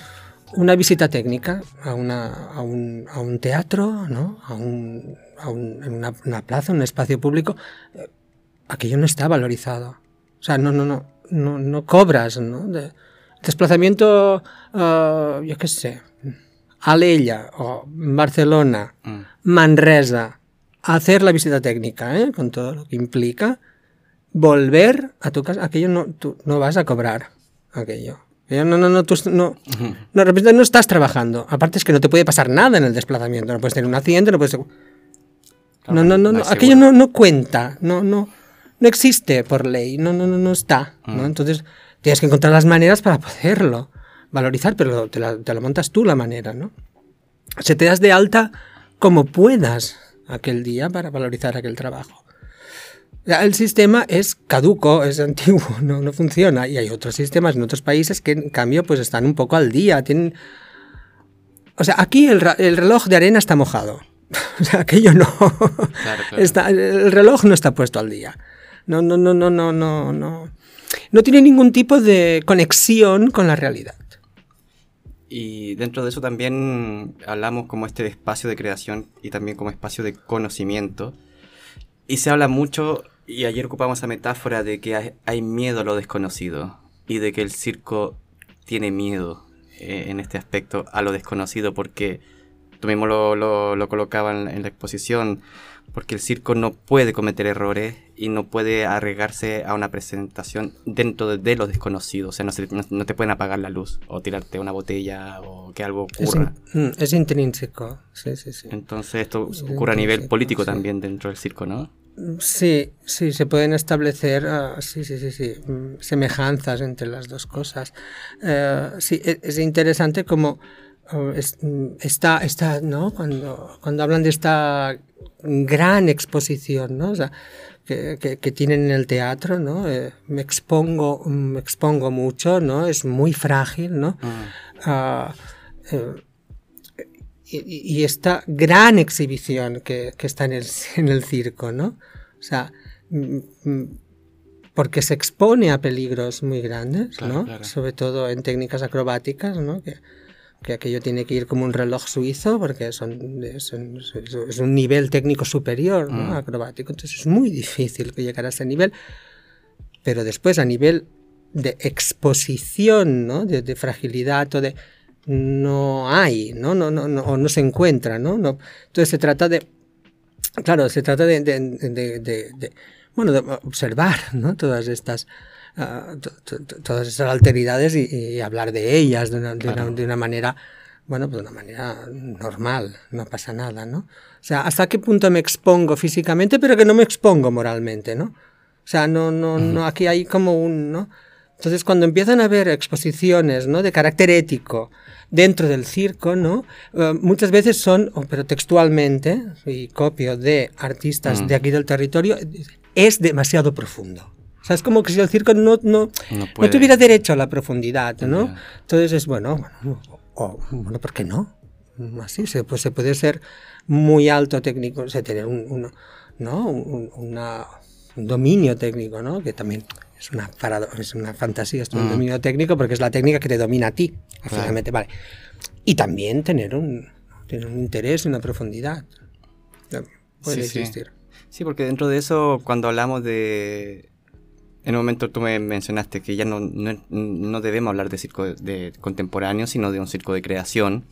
Una visita técnica a, una, a, un, a un teatro, ¿no? A, un, a un, en una, una plaza, un espacio público, eh, aquello no está valorizado. O sea, no, no, no no, no cobras, ¿no? De, desplazamiento, uh, yo qué sé, Alella o Barcelona, mm. Manresa, hacer la visita técnica, ¿eh? con todo lo que implica, volver a tu casa, aquello no, tú no vas a cobrar aquello. No, no, no, tú no, no, no estás trabajando. Aparte es que no te puede pasar nada en el desplazamiento. No puedes tener un accidente, no puedes... No, no, no, no, aquello no, no cuenta, no, no, no existe por ley, no, no, no, no está. ¿no? Entonces tienes que encontrar las maneras para poderlo valorizar, pero te, te lo montas tú la manera, ¿no? Se te das de alta como puedas aquel día para valorizar aquel trabajo. El sistema es caduco, es <laughs> antiguo, no, no funciona. Y hay otros sistemas en otros países que en cambio pues están un poco al día. Tienen... O sea, aquí el, el reloj de arena está mojado. <laughs> O sea, aquello no. Está, el reloj no está puesto al día. No, no, no, no, no, no, no. No tiene ningún tipo de conexión con la realidad. Y dentro de eso también hablamos como este espacio de creación y también como espacio de conocimiento. Y se habla mucho, y ayer ocupamos esa metáfora de que hay, miedo a lo desconocido y de que el circo tiene miedo eh, en este aspecto a lo desconocido porque tú mismo lo, lo, lo colocabas en, la exposición, porque el circo no puede cometer errores y no puede arriesgarse a una presentación dentro de, lo desconocido. O sea, no, te pueden apagar la luz o tirarte una botella o que algo ocurra. Es, mm, intrínseco, sí, sí, sí. Entonces esto ocurre a nivel político también dentro del circo, ¿no? Sí, sí, se pueden establecer ah, sí, sí, sí, sí, mm, semejanzas entre las dos cosas. Eh, sí, e, es interesante como está, está, ¿no? Cuando, cuando hablan de esta gran exposición, ¿no? O sea, que, que, tienen en el teatro, ¿no? Eh, me expongo, me expongo mucho, ¿no? Es muy frágil, ¿no? Ah. Ah, eh, y, y, esta gran exhibición que, que está en el, <laughs> en el, circo, ¿no? O sea, porque se expone a peligros muy grandes, ¿no? Sobre todo en técnicas acrobáticas, ¿no? Que, que aquello tiene que ir como un reloj suizo porque son, es, un nivel técnico superior, ¿no? Mm. acrobático. Entonces es muy difícil que llegar a ese nivel. Pero después a nivel de exposición, ¿no? de, fragilidad o de... No hay, ¿no? No, no, no, o no se encuentra, ¿no? no entonces se trata de... Claro, se trata de, de, de bueno, de observar, ¿no? Todas estas todas esas alteridades y, hablar de ellas de una, de, una, manera, bueno, pues de una manera normal, no pasa nada, ¿no? O sea, hasta qué punto me expongo físicamente, pero que no me expongo moralmente, ¿no? O sea, no, no, no, aquí hay como un, ¿no? Entonces, cuando empiezan a haber exposiciones, ¿no? De carácter ético dentro del circo, ¿no? Eh, muchas veces son, pero textualmente, y copio de artistas de aquí del territorio, es demasiado profundo. O sea, es como que si el circo no, no, no, tuviera derecho a la profundidad, ¿no? Entonces es bueno, bueno, bueno, ¿por qué no? Así, se, pues se puede ser muy alto técnico, o sea, tener un, ¿no? un, dominio técnico, ¿no? Que también es una, es una fantasía, es un mm. dominio técnico porque es la técnica que te domina a ti, finalmente, vale. Y también tener un, tener un interés, una profundidad. Puede existir. sí, porque dentro de eso, cuando hablamos de en un momento tú me mencionaste que ya no, no, debemos hablar de circo de, contemporáneo, sino de un circo de creación.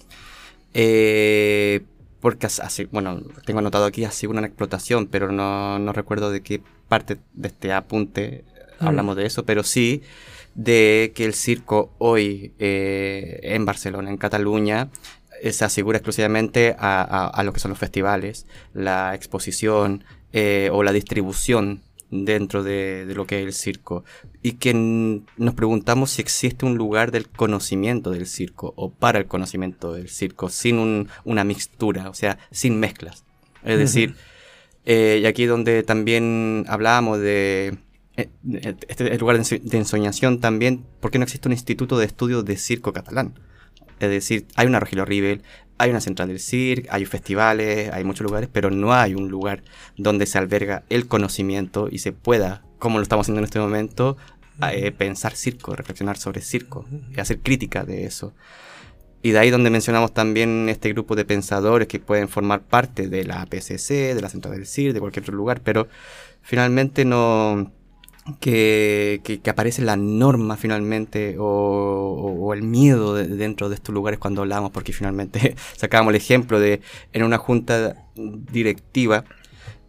Eh, porque hace, bueno, tengo anotado aquí, ha sido una explotación, pero no, no recuerdo de qué parte de este apunte mm. hablamos de eso, pero sí de que el circo hoy eh, en Barcelona, en Cataluña, eh, se asegura exclusivamente a, a, lo que son los festivales, la exposición o la distribución dentro de, lo que es el circo y que nos preguntamos si existe un lugar del conocimiento del circo o para el conocimiento del circo sin una mixtura, o sea, sin mezclas. Es decir, eh, y aquí donde también hablábamos de eh, este lugar de ensoñación también, ¿por qué no existe un instituto de estudios de circo catalán? Es decir, hay una Rogelio Rivel, hay una central del CIRC, hay festivales, hay muchos lugares, pero no hay un lugar donde se alberga el conocimiento y se pueda, como lo estamos haciendo en este momento, eh, pensar circo, reflexionar sobre circo y hacer crítica de eso. Y de ahí donde mencionamos también este grupo de pensadores que pueden formar parte de la PCC, de la central del CIRC, de cualquier otro lugar, pero finalmente no que, que, aparece la norma finalmente o, el miedo dentro de estos lugares cuando hablamos, porque finalmente <laughs> sacábamos el ejemplo de en una junta directiva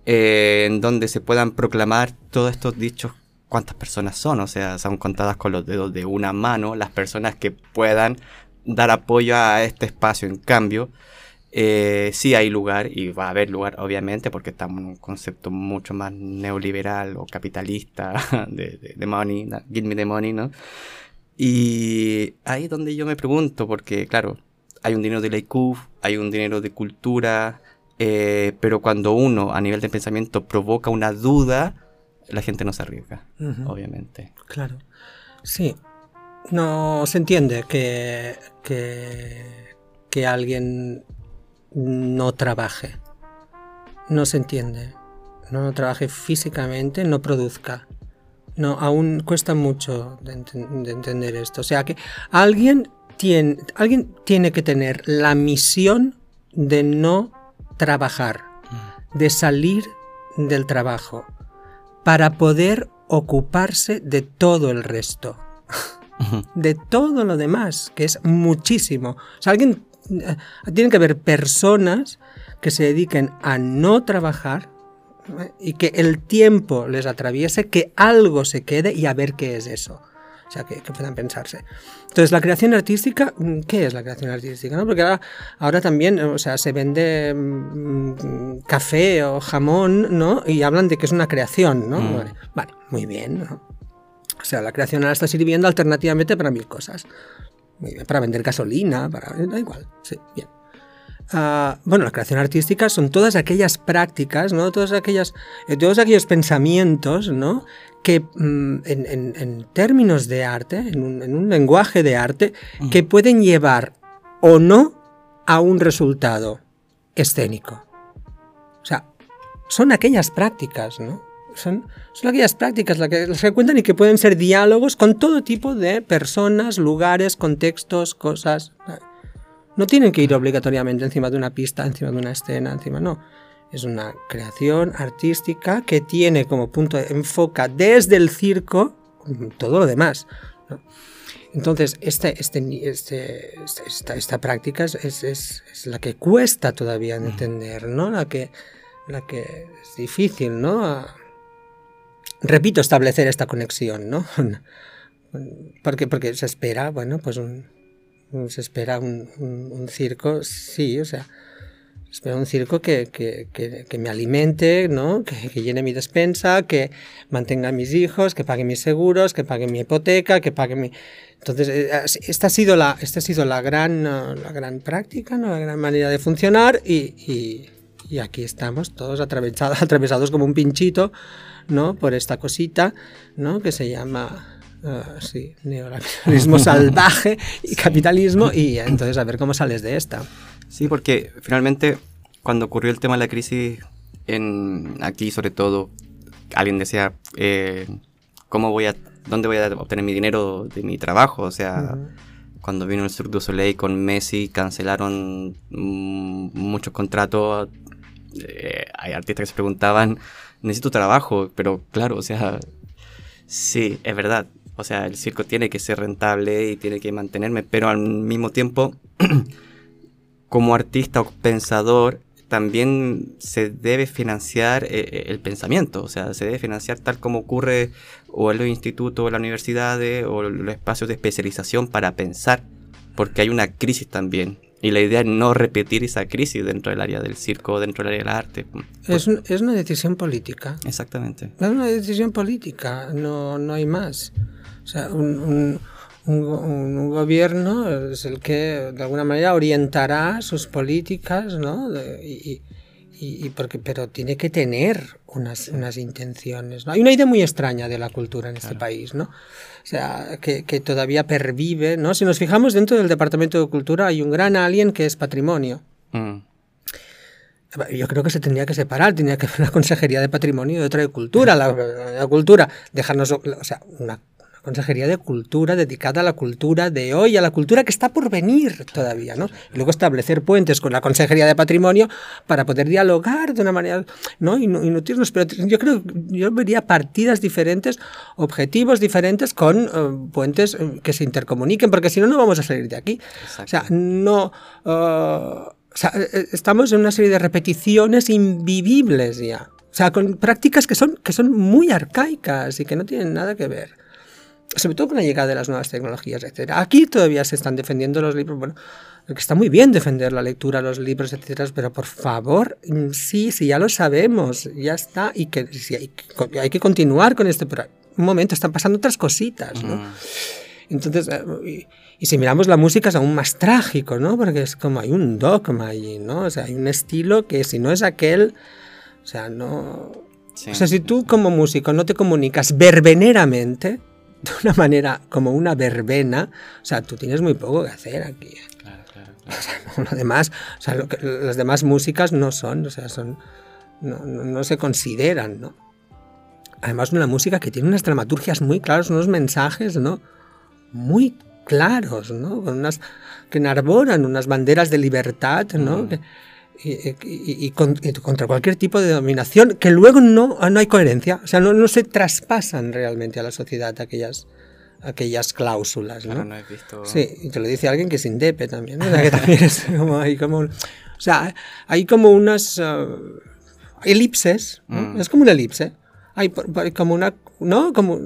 eh, en donde se puedan proclamar todos estos dichos cuántas personas son, o sea, son contadas con los dedos de una mano las personas que puedan dar apoyo a este espacio. En cambio, eh, sí hay lugar y va a haber lugar, obviamente, porque estamos en un concepto mucho más neoliberal o capitalista <laughs> de, de, money, give me the money, ¿no? Y ahí es donde yo me pregunto, porque claro, hay un dinero de la IQ, hay un dinero de cultura, eh, pero cuando uno a nivel de pensamiento provoca una duda, la gente no se arriesga, obviamente. Claro. Sí. No se entiende que, que, que alguien no trabaje. No se entiende. No, trabaje físicamente, no produzca. No, aún cuesta mucho de, entender esto. O sea que alguien tiene, alguien tiene que tener la misión de no trabajar, de salir del trabajo, para poder ocuparse de todo el resto. <laughs> de todo lo demás, que es muchísimo. O sea, alguien tienen que haber personas que se dediquen a no trabajar ¿eh? y que el tiempo les atraviese, que algo se quede y a ver qué es eso. O sea, que, puedan pensarse. Entonces, la creación artística, mm, ¿qué es la creación artística? ¿no? Porque ahora, ahora también, o sea, se vende mm, café o jamón, ¿no? Y hablan de que es una creación, ¿no? Mm. Vale, muy bien, O sea, la creación ahora está sirviendo alternativamente para mil cosas para vender gasolina, para... da igual, sí, bien. Ah, bueno, la creación artística son todas aquellas prácticas, ¿no? Todas aquellas, eh, todos aquellos pensamientos, ¿no? Que mm, en, términos de arte, en un, lenguaje de arte, que pueden llevar o no a un resultado escénico. O sea, son aquellas prácticas, ¿no? Son, aquellas prácticas las que, las que cuentan y que pueden ser diálogos con todo tipo de personas, lugares, contextos, cosas. No tienen que ir obligatoriamente encima de una pista, encima de una escena, encima, no. Es una creación artística que tiene como punto de enfoca desde el circo todo lo demás. Entonces, este, este, este, esta, esta, práctica es, es, es, la que cuesta todavía entender, ¿no? La que, la que es difícil, ¿no? Repito, establecer esta conexión, ¿no? <laughs> porque, porque se espera, bueno, pues un, se espera un, circo, sí, o sea, se espera un circo que, que, que, me alimente, ¿no? Que, llene mi despensa, que mantenga a mis hijos, que pague mis seguros, que pague mi hipoteca, que pague mi... Entonces, eh, esta ha sido la, esta ha sido la, gran, la gran práctica, ¿no? la gran manera de funcionar y, y, aquí estamos todos atravesados, <laughs> atravesados como un pinchito ¿no? Por esta cosita, ¿no? Que se llama uh, sí, neoliberalismo <laughs> salvaje y capitalismo y entonces a ver cómo sales de esta. Sí, porque finalmente cuando ocurrió el tema de la crisis en aquí sobre todo alguien decía eh, cómo voy a dónde voy a obtener mi dinero de mi trabajo, o sea, cuando vino el Cirque du Soleil con Messi cancelaron mm, muchos contratos eh, hay artistas que se preguntaban necesito trabajo, pero claro, o sea, sí, es verdad. O sea, el circo tiene que ser rentable y tiene que mantenerme, pero al mismo tiempo, <clears throat> como artista o pensador, también se debe financiar eh, eh, el pensamiento, o sea, se debe financiar tal como ocurre o en los institutos, o las universidades, o los espacios de especialización para pensar, porque hay una crisis también y la idea es no repetir esa crisis dentro del área del circo, dentro del área del arte. Es, es una decisión política. Exactamente. Es una decisión política, no, no hay más. O sea, un, un, un, gobierno es el que de alguna manera orientará sus políticas, ¿no? y, y, porque, pero tiene que tener unas, unas intenciones. ¿no? Hay una idea muy extraña de la cultura en este país, ¿no? O sea, que, que, todavía pervive, ¿no? Si nos fijamos dentro del Departamento de Cultura hay un gran alien que es patrimonio. Mm. Yo creo que se tendría que separar, tendría que haber una consejería de patrimonio y otra de cultura. La, la cultura, dejarnos, o sea, una Consejería de Cultura dedicada a la cultura de hoy, a la cultura que está por venir todavía, ¿no? Y luego establecer puentes con la Consejería de Patrimonio para poder dialogar de una manera, ¿no? Y, nutrirnos. Pero yo creo, yo vería partidas diferentes, objetivos diferentes con eh, puentes eh, que se intercomuniquen, porque si no, no vamos a salir de aquí. O sea, no... Eh, estamos en una serie de repeticiones invivibles ya. O sea, con prácticas que son, que son muy arcaicas y que no tienen nada que ver. Sobre todo con la llegada de las nuevas tecnologías, etc. Aquí todavía se están defendiendo los libros. Bueno, que está muy bien defender la lectura, los libros, etcétera, pero por favor, mm, sí, sí, ya lo sabemos, ya está, y que hay, que continuar con esto, pero un momento, están pasando otras cositas, ¿no? Mm. Entonces, eh, y, si miramos la música es aún más trágico, ¿no? Porque es como hay un dogma allí, ¿no? O sea, hay un estilo que si no es aquel, o sea, no... O sea, si tú como músico no te comunicas verbeneramente, de una manera como una verbena, o sea, tú tienes muy poco que hacer aquí. O sea, demás, o sea, las demás músicas no son, o sea, son, no, se consideran, ¿no? Además, una música que tiene unas dramaturgias muy claras, unos mensajes, ¿no? Muy claros, ¿no? Con unas, que enarboran unas banderas de libertad, ¿no? Mm. Y, contra cualquier tipo de dominación, que luego no, no hay coherencia, o sea, no, no se traspasan realmente a la sociedad aquellas, aquellas cláusulas, ¿no? no he visto... Sí, y te lo dice alguien que es indepe también, ¿no? que también es <laughs> como, hay como, o sea, hay como unas uh, elipses, mm. es como una elipse, hay como una, ¿no? Como,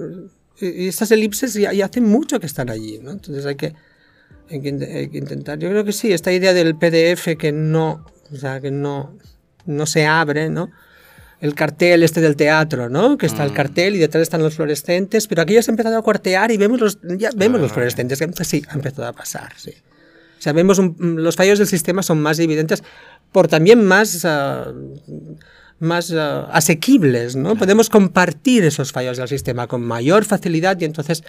y estas elipses ya, hacen mucho que están allí, ¿no? Entonces hay que, hay que, hay que intentar, yo creo que sí, esta idea del PDF que no, o sea, que no, no se abre, ¿no? el cartel este del teatro, ¿no? Que está el mm. cartel y detrás están los fluorescentes, pero aquí ya se ha empezado a cuartear y vemos los, ya vemos los fluorescentes, sí, ha empezado a pasar, sí. O sea, vemos los fallos del sistema son más evidentes por también más, ah, más ah, asequibles, ¿no? Podemos compartir esos fallos del sistema con mayor facilidad y entonces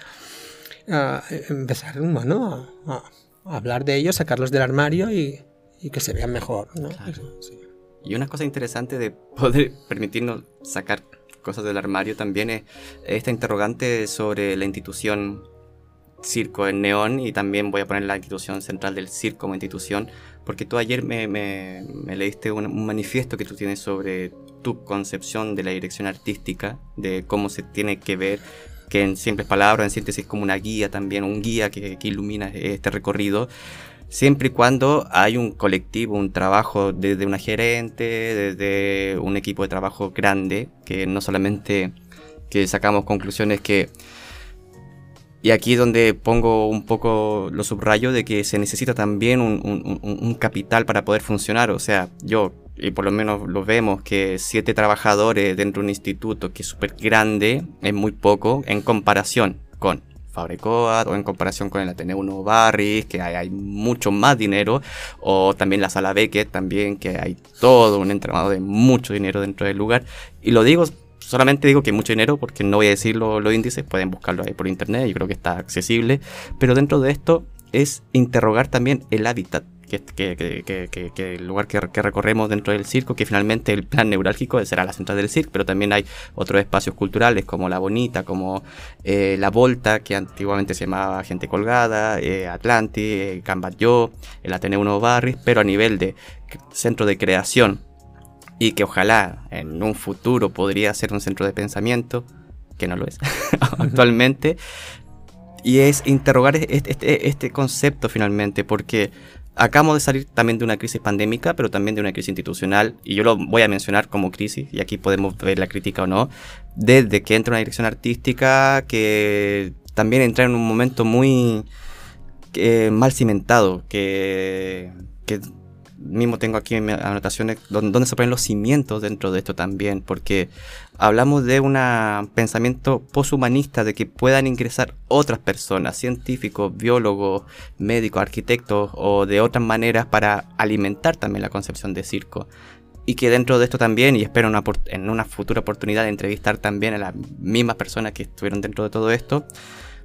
uh, empezar, bueno, a, hablar de ellos, sacarlos del armario y, y que se vean mejor, ¿no? Sí. Y una cosa interesante de poder permitirnos sacar cosas del armario también es esta interrogante sobre la institución circo en neón y también voy a poner la institución central del circo como institución porque tú ayer me, me, leíste un, manifiesto que tú tienes sobre tu concepción de la dirección artística, de cómo se tiene que ver, que en simples palabras, en síntesis, como una guía también, un guía que, que ilumina este recorrido siempre y cuando hay un colectivo, un trabajo desde una gerente, desde un equipo de trabajo grande, que no solamente que sacamos conclusiones que... Y aquí donde pongo un poco lo subrayo de que se necesita también un, capital para poder funcionar. O sea, yo, y por lo menos lo vemos, que siete trabajadores dentro de un instituto que es súper grande es muy poco en comparación con Fabrecoat o en comparación con el Ateneo Nuevo Barris, que hay, mucho más dinero, o también la Sala Beckett, también que hay todo un entramado de mucho dinero dentro del lugar. Y lo digo, solamente digo que mucho dinero porque no voy a decir los índices, pueden buscarlo ahí por internet, yo creo que está accesible, pero dentro de esto es interrogar también el hábitat que, el lugar que, recorremos dentro del circo, que finalmente el plan neurálgico será la central del circo, pero también hay otros espacios culturales como La Bonita, como eh, La Volta, que antiguamente se llamaba Gente Colgada, eh, Atlanti, eh, Cambayó, el Ateneo Nuevo Barris, pero a nivel de centro de creación y que ojalá en un futuro podría ser un centro de pensamiento, que no lo es <laughs> actualmente, y es interrogar este, este, este, concepto finalmente, porque acabamos de salir también de una crisis pandémica, pero también de una crisis institucional, y yo lo voy a mencionar como crisis, y aquí podemos ver la crítica o no, desde que entra una dirección artística que también entra en un momento muy eh, mal cimentado, que, que mismo tengo aquí mis anotaciones donde, se ponen los cimientos dentro de esto también, porque hablamos de un pensamiento poshumanista, de que puedan ingresar otras personas, científicos, biólogos, médicos, arquitectos o de otras maneras para alimentar también la concepción de circo. Y que dentro de esto también, y espero en una futura oportunidad de entrevistar también a las mismas personas que estuvieron dentro de todo esto,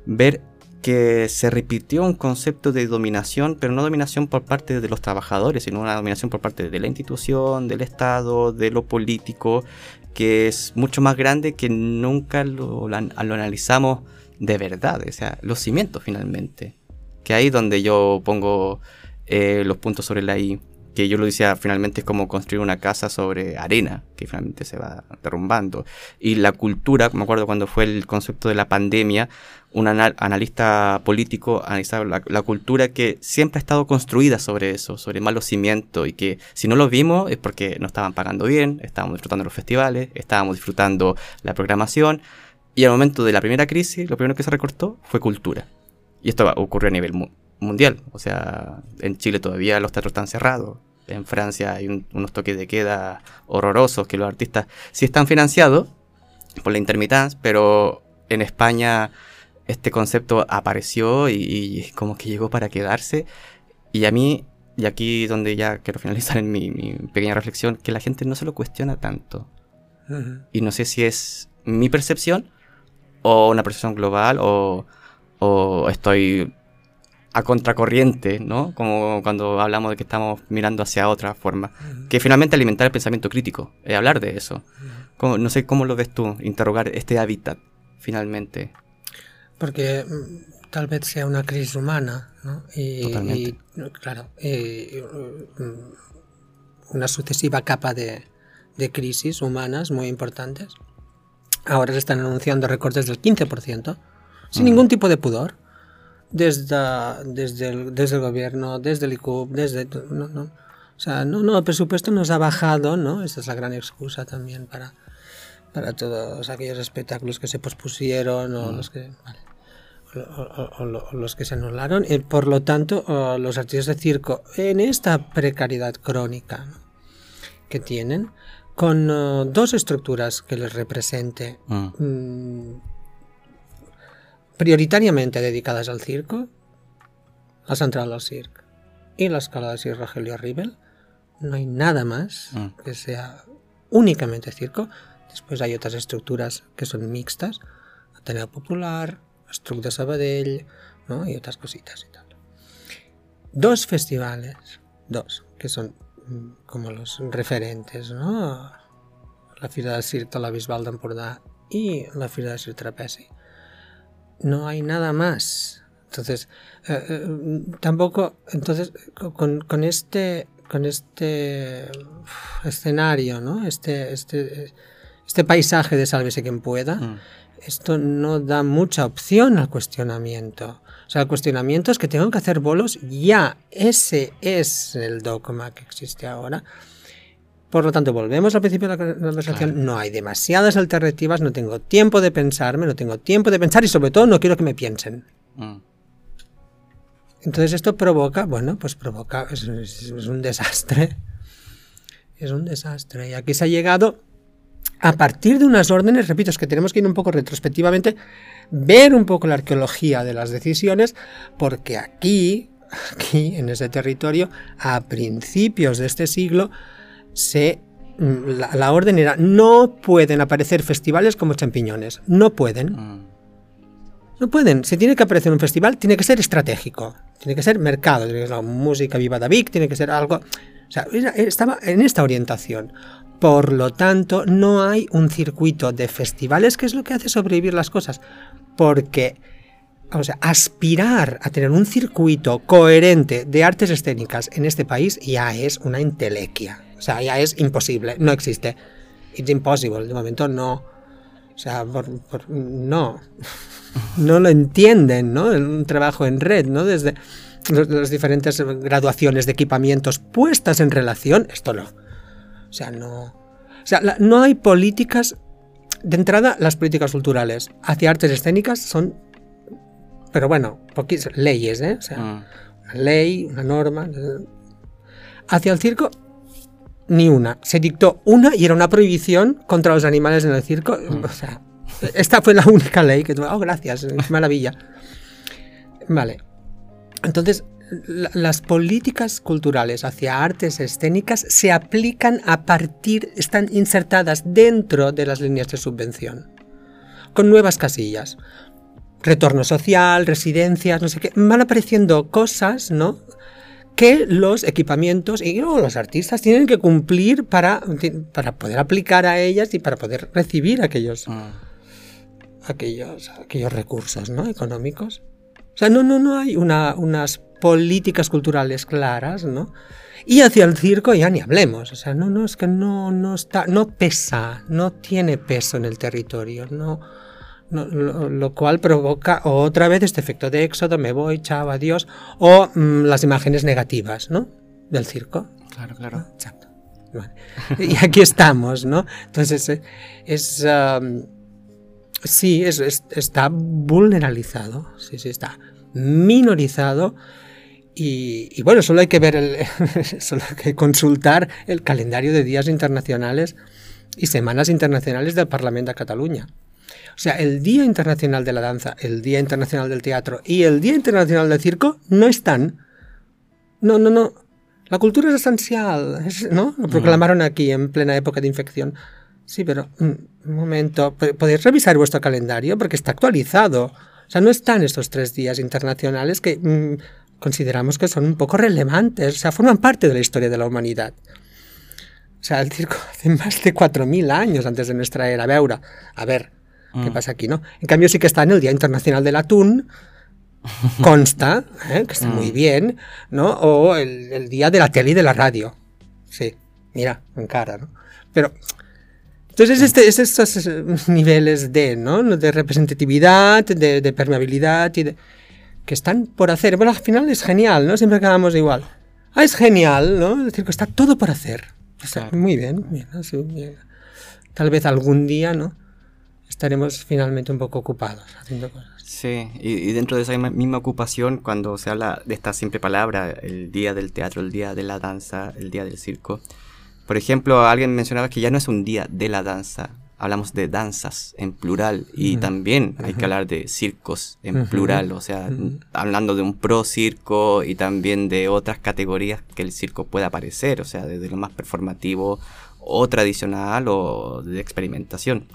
ver que se repitió un concepto de dominación, pero no dominación por parte de los trabajadores, sino una dominación por parte de la institución, del Estado, de lo político, que es mucho más grande que nunca lo, analizamos de verdad, o sea, los cimientos finalmente. Que ahí donde yo pongo eh, los puntos sobre la I. que yo lo decía, finalmente es como construir una casa sobre arena, que finalmente se va derrumbando. Y la cultura, me acuerdo cuando fue el concepto de la pandemia, un analista político analizaba la, la, cultura que siempre ha estado construida sobre eso, sobre malos cimientos, y que si no lo vimos es porque no estaban pagando bien, estábamos disfrutando los festivales, estábamos disfrutando la programación, y al momento de la primera crisis, lo primero que se recortó fue cultura. Y esto ocurrió a nivel mundial. O sea, en Chile todavía los teatros están cerrados. En Francia hay unos toques de queda horrorosos que los artistas sí están financiados por la intermitancia, pero en España este concepto apareció y, como que llegó para quedarse. Y a mí, y aquí donde ya quiero finalizar en mi, pequeña reflexión, que la gente no se lo cuestiona tanto. Y no sé si es mi percepción o una percepción global o, o estoy a contracorriente, ¿no? Como cuando hablamos de que estamos mirando hacia otra forma. Que finalmente alimentar el pensamiento crítico, es hablar de eso. no sé cómo lo ves tú, interrogar este hábitat, finalmente. Porque mm, tal vez sea una crisis humana, ¿no? Y, Totalmente. claro, mm, una sucesiva capa de, de crisis humanas muy importantes. Ahora se están anunciando recortes del 15%, sin ningún tipo de pudor desde, desde, el, desde el gobierno, desde el ICUB, desde... No, no. O sea, no, no, el presupuesto nos ha bajado, ¿no? Esa es la gran excusa también para, para todos aquellos espectáculos que se pospusieron o los que... O, los que se anularon. Y por lo tanto, los artistas de circo, en esta precariedad crónica que tienen, con dos estructuras que les represente, mm, prioritariamente dedicadas al circo, la Central del Cirque y la Escala de Cirque Rogelio Rivel. No hay nada más mm. que sea únicamente circo. Después hay otras estructuras que son mixtas, Ateneo Popular, Estruc de Sabadell, ¿no? y otras cositas y tal. Dos festivales, dos, que son mm, como los referentes, ¿no? La Fira del Cirque la Bisbal d'Empordà y la Fira del Cirque Trapezi no hay nada más. Entonces, eh, eh, tampoco, entonces, con, este, con este escenario, ¿no? Este, este, este paisaje de sálvese quien pueda, mm. esto no da mucha opción al cuestionamiento. O sea, el cuestionamiento es que tengo que hacer bolos ya. Ese es el dogma que existe ahora. Por lo tanto, volvemos al principio de la conversación. No hay demasiadas alternativas, no tengo tiempo de pensarme, no tengo tiempo de pensar y sobre todo no quiero que me piensen. Mm. Entonces esto provoca, bueno, pues provoca, es, un desastre. Es un desastre. Y aquí se ha llegado a partir de unas órdenes, repito, es que tenemos que ir un poco retrospectivamente, ver un poco la arqueología de las decisiones, porque aquí, aquí, en ese territorio, a principios de este siglo, se mm, la, orden era no pueden aparecer festivales como champiñones, no pueden. Mm. No pueden. Si tiene que aparecer un festival, tiene que ser estratégico, tiene que ser mercado, tiene que ser la música viva David, tiene que ser algo. O sea, estaba en esta orientación. Por lo tanto, no hay un circuito de festivales que es lo que hace sobrevivir las cosas. Porque, o sea, aspirar a tener un circuito coherente de artes escénicas en este país ya es una entelequia. O sea, ya es imposible, no existe. It's impossible, de momento no. O sea, no. <laughs> No lo entienden, ¿no? Un trabajo en red, ¿no? Desde las diferentes graduaciones de equipamientos puestas en relación, esto no. O sea, no. O sea, no hay políticas. De entrada, las políticas culturales hacia artes escénicas son. Pero bueno, leyes, ¿eh? O sea, mm. una ley, una norma. Hacia el circo ni una. Se dictó una y era una prohibición contra los animales en el circo. Mm. O sea, esta fue la única ley que tuve. Oh, gracias, maravilla. Vale. Entonces, las políticas culturales hacia artes escénicas se aplican a partir, están insertadas dentro de las líneas de subvención, con nuevas casillas. Retorno social, residencias, no sé qué. Van apareciendo cosas, ¿no? Que los equipamientos y los artistas tienen que cumplir para, para poder aplicar a ellas y para poder recibir aquellos, ah. aquellos, aquellos recursos ¿no? económicos. O sea, no, no, no hay una, unas políticas culturales claras, ¿no? Y hacia el circo ya ni hablemos, o sea, no, no, es que no, no está, no pesa, no tiene peso en el territorio, no, lo, cual provoca otra vez este efecto de éxodo, me voy, chao, adiós, o mm, las imágenes negativas, ¿no? Del circo. Claro, claro. Exacto. <laughs> Y aquí estamos, ¿no? Entonces, eh, es... sí, es, está vulneralizado, sí, sí, está minorizado y, bueno, solo hay que ver, el, <laughs> solo hay que consultar el calendario de días internacionales y semanas internacionales del Parlamento de Cataluña. O sea, el Día Internacional de la Danza, el Día Internacional del Teatro y el Día Internacional del Circo no están. No, no, no. La cultura es esencial, ¿no? Lo proclamaron aquí en plena época de infección. Sí, pero mm, un momento, podéis revisar vuestro calendario porque está actualizado. O sea, no están estos tres días internacionales que mm, consideramos que son un poco relevantes, o sea, forman parte de la historia de la humanidad. O sea, el circo <laughs> hace más de 4.000 años antes de nuestra era. Veura, a ver, ¿qué mm. pasa aquí, no? En cambio sí que está en el Día Internacional del Atún, <laughs> consta, ¿eh? que está muy mm. bien, ¿no? O el, Día de la Tele y de la Radio. Sí, mira, en cara, ¿no? Pero... Entonces, este, es estos niveles de, ¿no? de representatividad, de, de permeabilidad y de, que están por hacer. Bueno, al final es genial, ¿no? Siempre quedamos igual. Ah, es genial, ¿no? Es decir, que está todo por hacer. Muy bien, bien, Tal vez algún día, ¿no? Estaremos finalmente un poco ocupados haciendo cosas. Sí, y, dentro de esa misma ocupación, cuando se habla de esta simple palabra, el día del teatro, el día de la danza, el día del circo, por ejemplo, alguien mencionaba que ya no es un día de la danza, hablamos de danzas en plural y también hay que hablar de circos en plural, o sea, hablando de un pro circo y también de otras categorías que el circo pueda aparecer, o sea, desde lo más performativo o tradicional o de experimentación.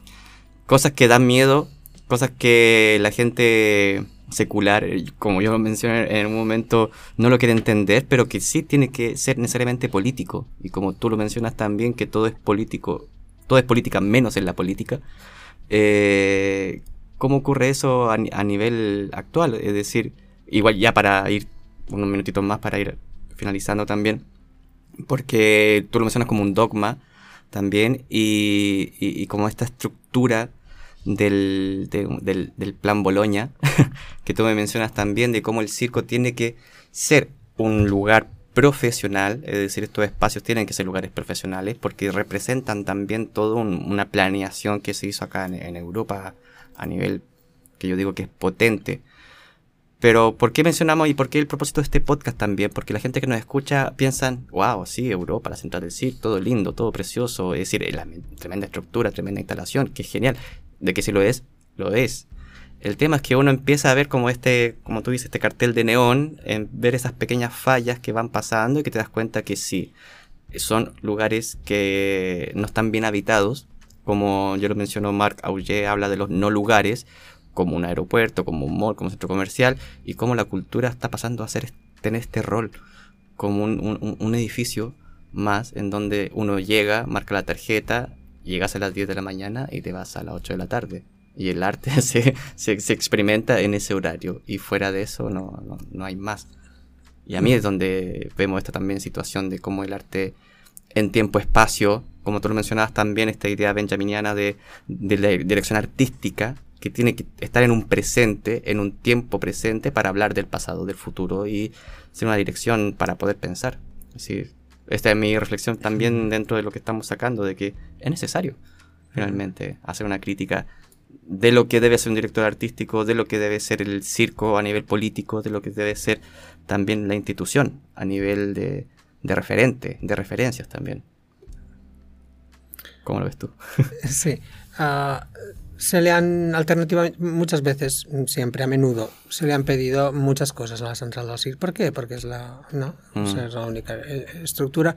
Cosas que dan miedo, cosas que la gente secular, como yo lo mencioné en un momento, no lo quiere entender, pero que sí tiene que ser necesariamente político. Y como tú lo mencionas también, que todo es político todo es política menos en la política. Eh, ¿Cómo ocurre eso a, nivel actual? Es decir, igual ya para ir unos minutitos más para ir finalizando también, porque tú lo mencionas como un dogma también y, como esta estructura del, del, del plan Boloña, <laughs> que tú me mencionas también, de cómo el circo tiene que ser un lugar profesional, es decir, estos espacios tienen que ser lugares profesionales porque representan también toda una planeación que se hizo acá en, Europa a nivel que yo digo que es potente. Pero ¿por qué mencionamos y por qué el propósito de este podcast también? Porque la gente que nos escucha piensan, wow, sí, Europa, la central del CIR, todo lindo, todo precioso, es decir, la tremenda estructura, tremenda instalación, que genial. De que si lo es, lo es. El tema es que uno empieza a ver como este, como tú dices, este cartel de neón, en ver esas pequeñas fallas que van pasando y que te das cuenta que sí, son lugares que no están bien habitados, como yo lo mencionó Marc Auger, habla de los no lugares, como un aeropuerto, como un mall, como un centro comercial, y cómo la cultura está pasando a ser, tener este rol como un, un edificio más en donde uno llega, marca la tarjeta, llegas a las 10 de la mañana y te vas a las 8 de la tarde y el arte <laughs> se, se, experimenta en ese horario y fuera de eso no, no, hay más. Y a mí es donde vemos esta también situación de cómo el arte en tiempo-espacio, como tú lo mencionabas también, esta idea benjaminiana de, de la dirección artística, que tiene que estar en un presente, en un tiempo presente para hablar del pasado, del futuro y ser una dirección para poder pensar. Así, esta es mi reflexión también dentro de lo que estamos sacando, de que es necesario finalmente hacer una crítica de lo que debe ser un director artístico, de lo que debe ser el circo a nivel político, de lo que debe ser también la institución a nivel de, de referente, de referencias también. ¿Cómo lo ves tú? <laughs> sí. Ah, se le han alternativamente, muchas veces, siempre a menudo, se le han pedido muchas cosas a la central del CIR. ¿Por qué? Porque es la, ¿no? Mm. es la única eh, estructura.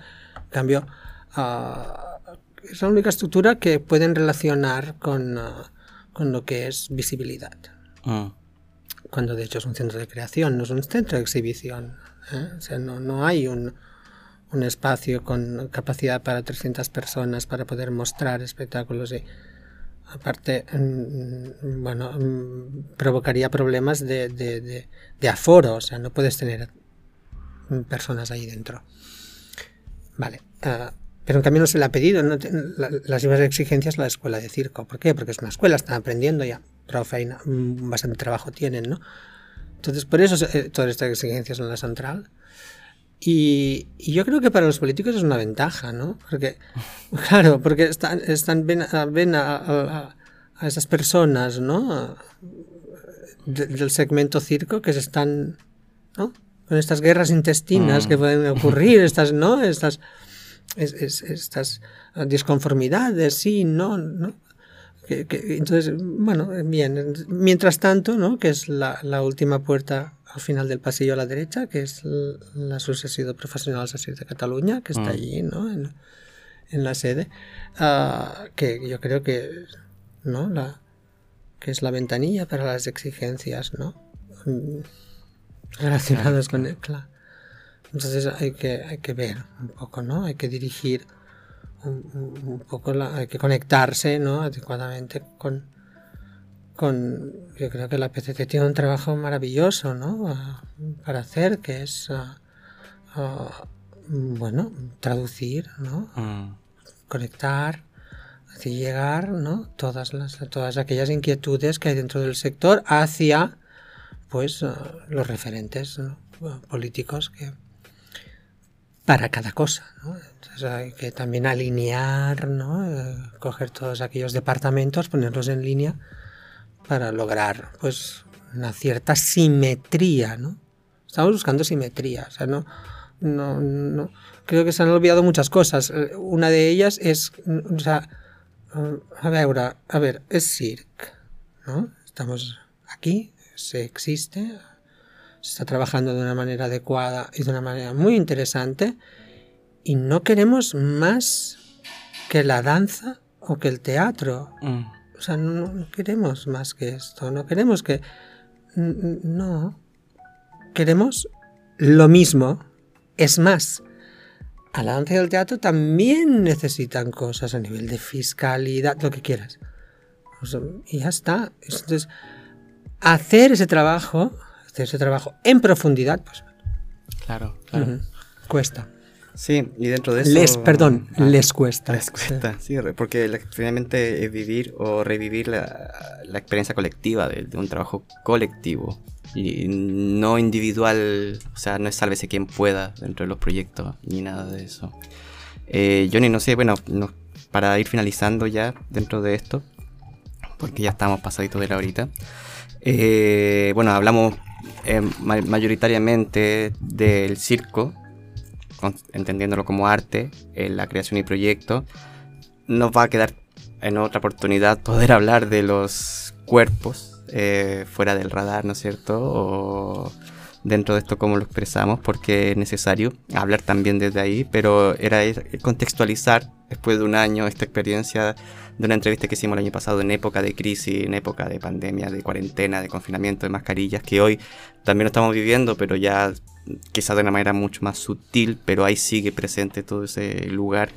cambio, ah, es la única estructura que pueden relacionar con, ah, con lo que es visibilidad. Ah. Cuando de hecho es un centro de creación, no es un centro de exhibición. ¿eh? O sea, no, no hay un, un, espacio con capacidad para 300 personas para poder mostrar espectáculos. Y, aparte, mm, bueno, mm, provocaría problemas de, de, de, aforo. O sea, no puedes tener personas ahí dentro. Vale. Ah, pero en cambio no se le ha pedido no las mismas exigencias a la escuela de circo. ¿Por qué? Porque es una escuela, están aprendiendo ya. Mm, bastante trabajo tienen, ¿no? Entonces, por eso eh, todas estas exigencias son la central. Y, yo creo que para los políticos es una ventaja, ¿no? Porque, <laughs> claro, porque están, están ven, a, a, esas personas, ¿no? del segmento circo que se están, ¿no? Con estas guerras intestinas que mm. pueden ocurrir, <laughs> estas, ¿no? Estas, estas disconformidades, sí, no, ¿no? Entonces, bueno, bien. Mientras tanto, ¿no? Que es la, la última puerta al final del pasillo a la derecha, que es la Asociación de Profesionales Así de Cataluña, que está mm. allí, ¿no? En, en la sede, uh, que yo creo que, ¿no? La, que es la ventanilla para las exigencias, ¿no? Relacionadas con el claro. Entonces hay que, hay que ver un poco, ¿no? Hay que dirigir un, un poco, la, hay que conectarse, ¿no? Adecuadamente con, con, yo creo que la PCT tiene un trabajo maravilloso ¿no? Para hacer, que es, bueno, traducir, ¿no? Mm. conectar, llegar ¿no? todas, las, todas aquellas inquietudes que hay dentro del sector hacia pues, los referentes políticos que para cada cosa. ¿no? Entonces hay que también alinear, ¿no? Eh, coger todos aquellos departamentos, ponerlos en línea para lograr pues una cierta simetría, ¿no? Estamos buscando simetría, o sea, no, no, no, creo que se han olvidado muchas cosas. Una de ellas es, o sea, a ver, a ver, es circ, ¿no? Estamos aquí, se existe, se está trabajando de una manera adecuada y de una manera muy interesante y no queremos más que la danza o que el teatro. Mm. O sea, no, queremos más que esto, no queremos que... No, queremos lo mismo. Es más, a la danza y al teatro también necesitan cosas a nivel de fiscalidad, lo que quieras. y ya está. Entonces, hacer ese trabajo, hacer ese trabajo en profundidad, pues... Claro, claro. Cuesta. Sí, y dentro de eso... Les, perdón, ah, les cuesta. Les cuesta, sí, porque finalmente es vivir o revivir la, experiencia colectiva de, un trabajo colectivo y no individual, o sea, no es sálvese quien pueda dentro de los proyectos ni nada de eso. Eh, Johnny, no sé, bueno, para ir finalizando ya dentro de esto, porque ya estamos pasaditos de la horita, eh, bueno, hablamos eh, mayoritariamente del circo, entendiéndolo como arte, en la creación y proyecto, nos va a quedar en otra oportunidad poder hablar de los cuerpos eh, fuera del radar, ¿no es cierto? Dentro de esto cómo lo expresamos, porque es necesario hablar también desde ahí, pero era contextualizar después de un año esta experiencia de una entrevista que hicimos el año pasado en época de crisis, en época de pandemia, de cuarentena, de confinamiento, de mascarillas, que hoy también lo estamos viviendo, pero ya quizás de una manera mucho más sutil, pero ahí sigue presente todo ese lugar.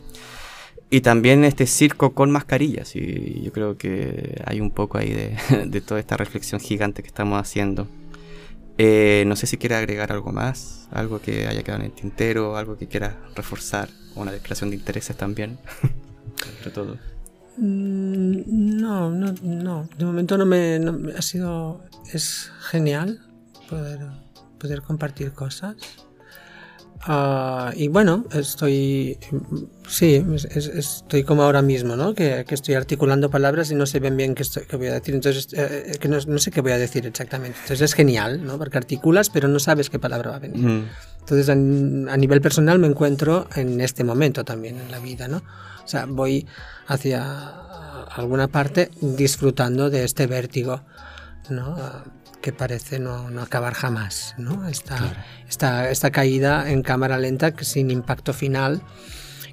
Y también este circo con mascarillas, y yo creo que hay un poco ahí de, <laughs> toda esta reflexión gigante que estamos haciendo. Eh, no sé si quiere agregar algo más, algo que haya quedado en el tintero, algo que quiera reforzar, una declaración de intereses también, <laughs> entre todo. Mm, no, no, no. De momento no me, ha sido. Es genial poder, poder compartir cosas. Ah, y bueno, estoy. Sí, estoy como ahora mismo, ¿no? Que, estoy articulando palabras y no sé bien bien qué, voy a decir. Entonces, eh, que no, sé qué voy a decir exactamente. Entonces es genial, ¿no? Porque articulas, pero no sabes qué palabra va a venir. Entonces, a, a nivel personal me encuentro en este momento también en la vida, ¿no? O sea, voy hacia alguna parte disfrutando de este vértigo, ¿no? Que parece no, acabar jamás, ¿no? Esta, esta, caída en cámara lenta sin impacto final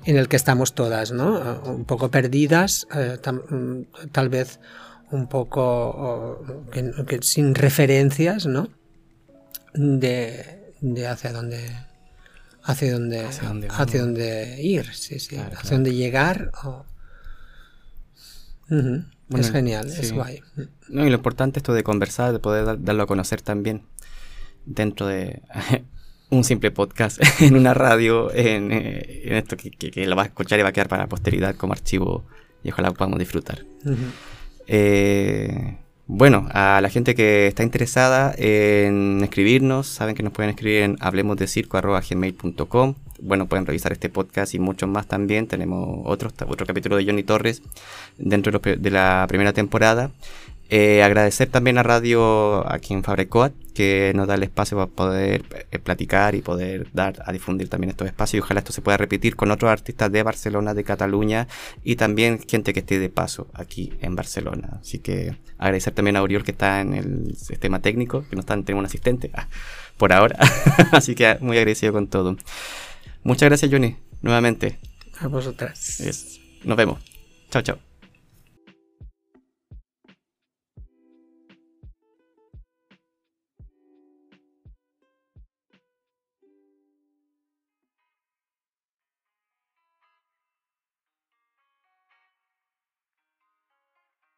en el que estamos todas, ¿no? Un poco perdidas, eh, tal vez un poco sin referencias, ¿no? De, de hacia dónde hacia dónde, hacia dónde, ir, sí, sí, hacia dónde llegar. Es genial, es guay. No, y lo importante es esto de conversar, de poder darlo a conocer también dentro de <laughs> un simple podcast <laughs> en una radio, en, eh, en esto que, que, que, lo vas a escuchar y va a quedar para la posteridad como archivo y ojalá podamos disfrutar. Uh -huh. eh, bueno, a la gente que está interesada en escribirnos, saben que nos pueden escribir en hablemosdecirco.gmail.com Bueno, pueden revisar este podcast y muchos más también. Tenemos otro, otro capítulo de Johnny Torres dentro de, la primera temporada. Eh, agradecer también a Radio aquí en Fabrecoat que nos da el espacio para poder eh, platicar y poder dar a difundir también estos espacios y ojalá esto se pueda repetir con otros artistas de Barcelona, de Cataluña y también gente que esté de paso aquí en Barcelona. Así que agradecer también a Oriol que está en el sistema técnico, que no está, tenemos un asistente ah, por ahora. <laughs> Así que muy agradecido con todo. Muchas gracias Johnny, nuevamente. A vosotras. Nos vemos. Chao, chao.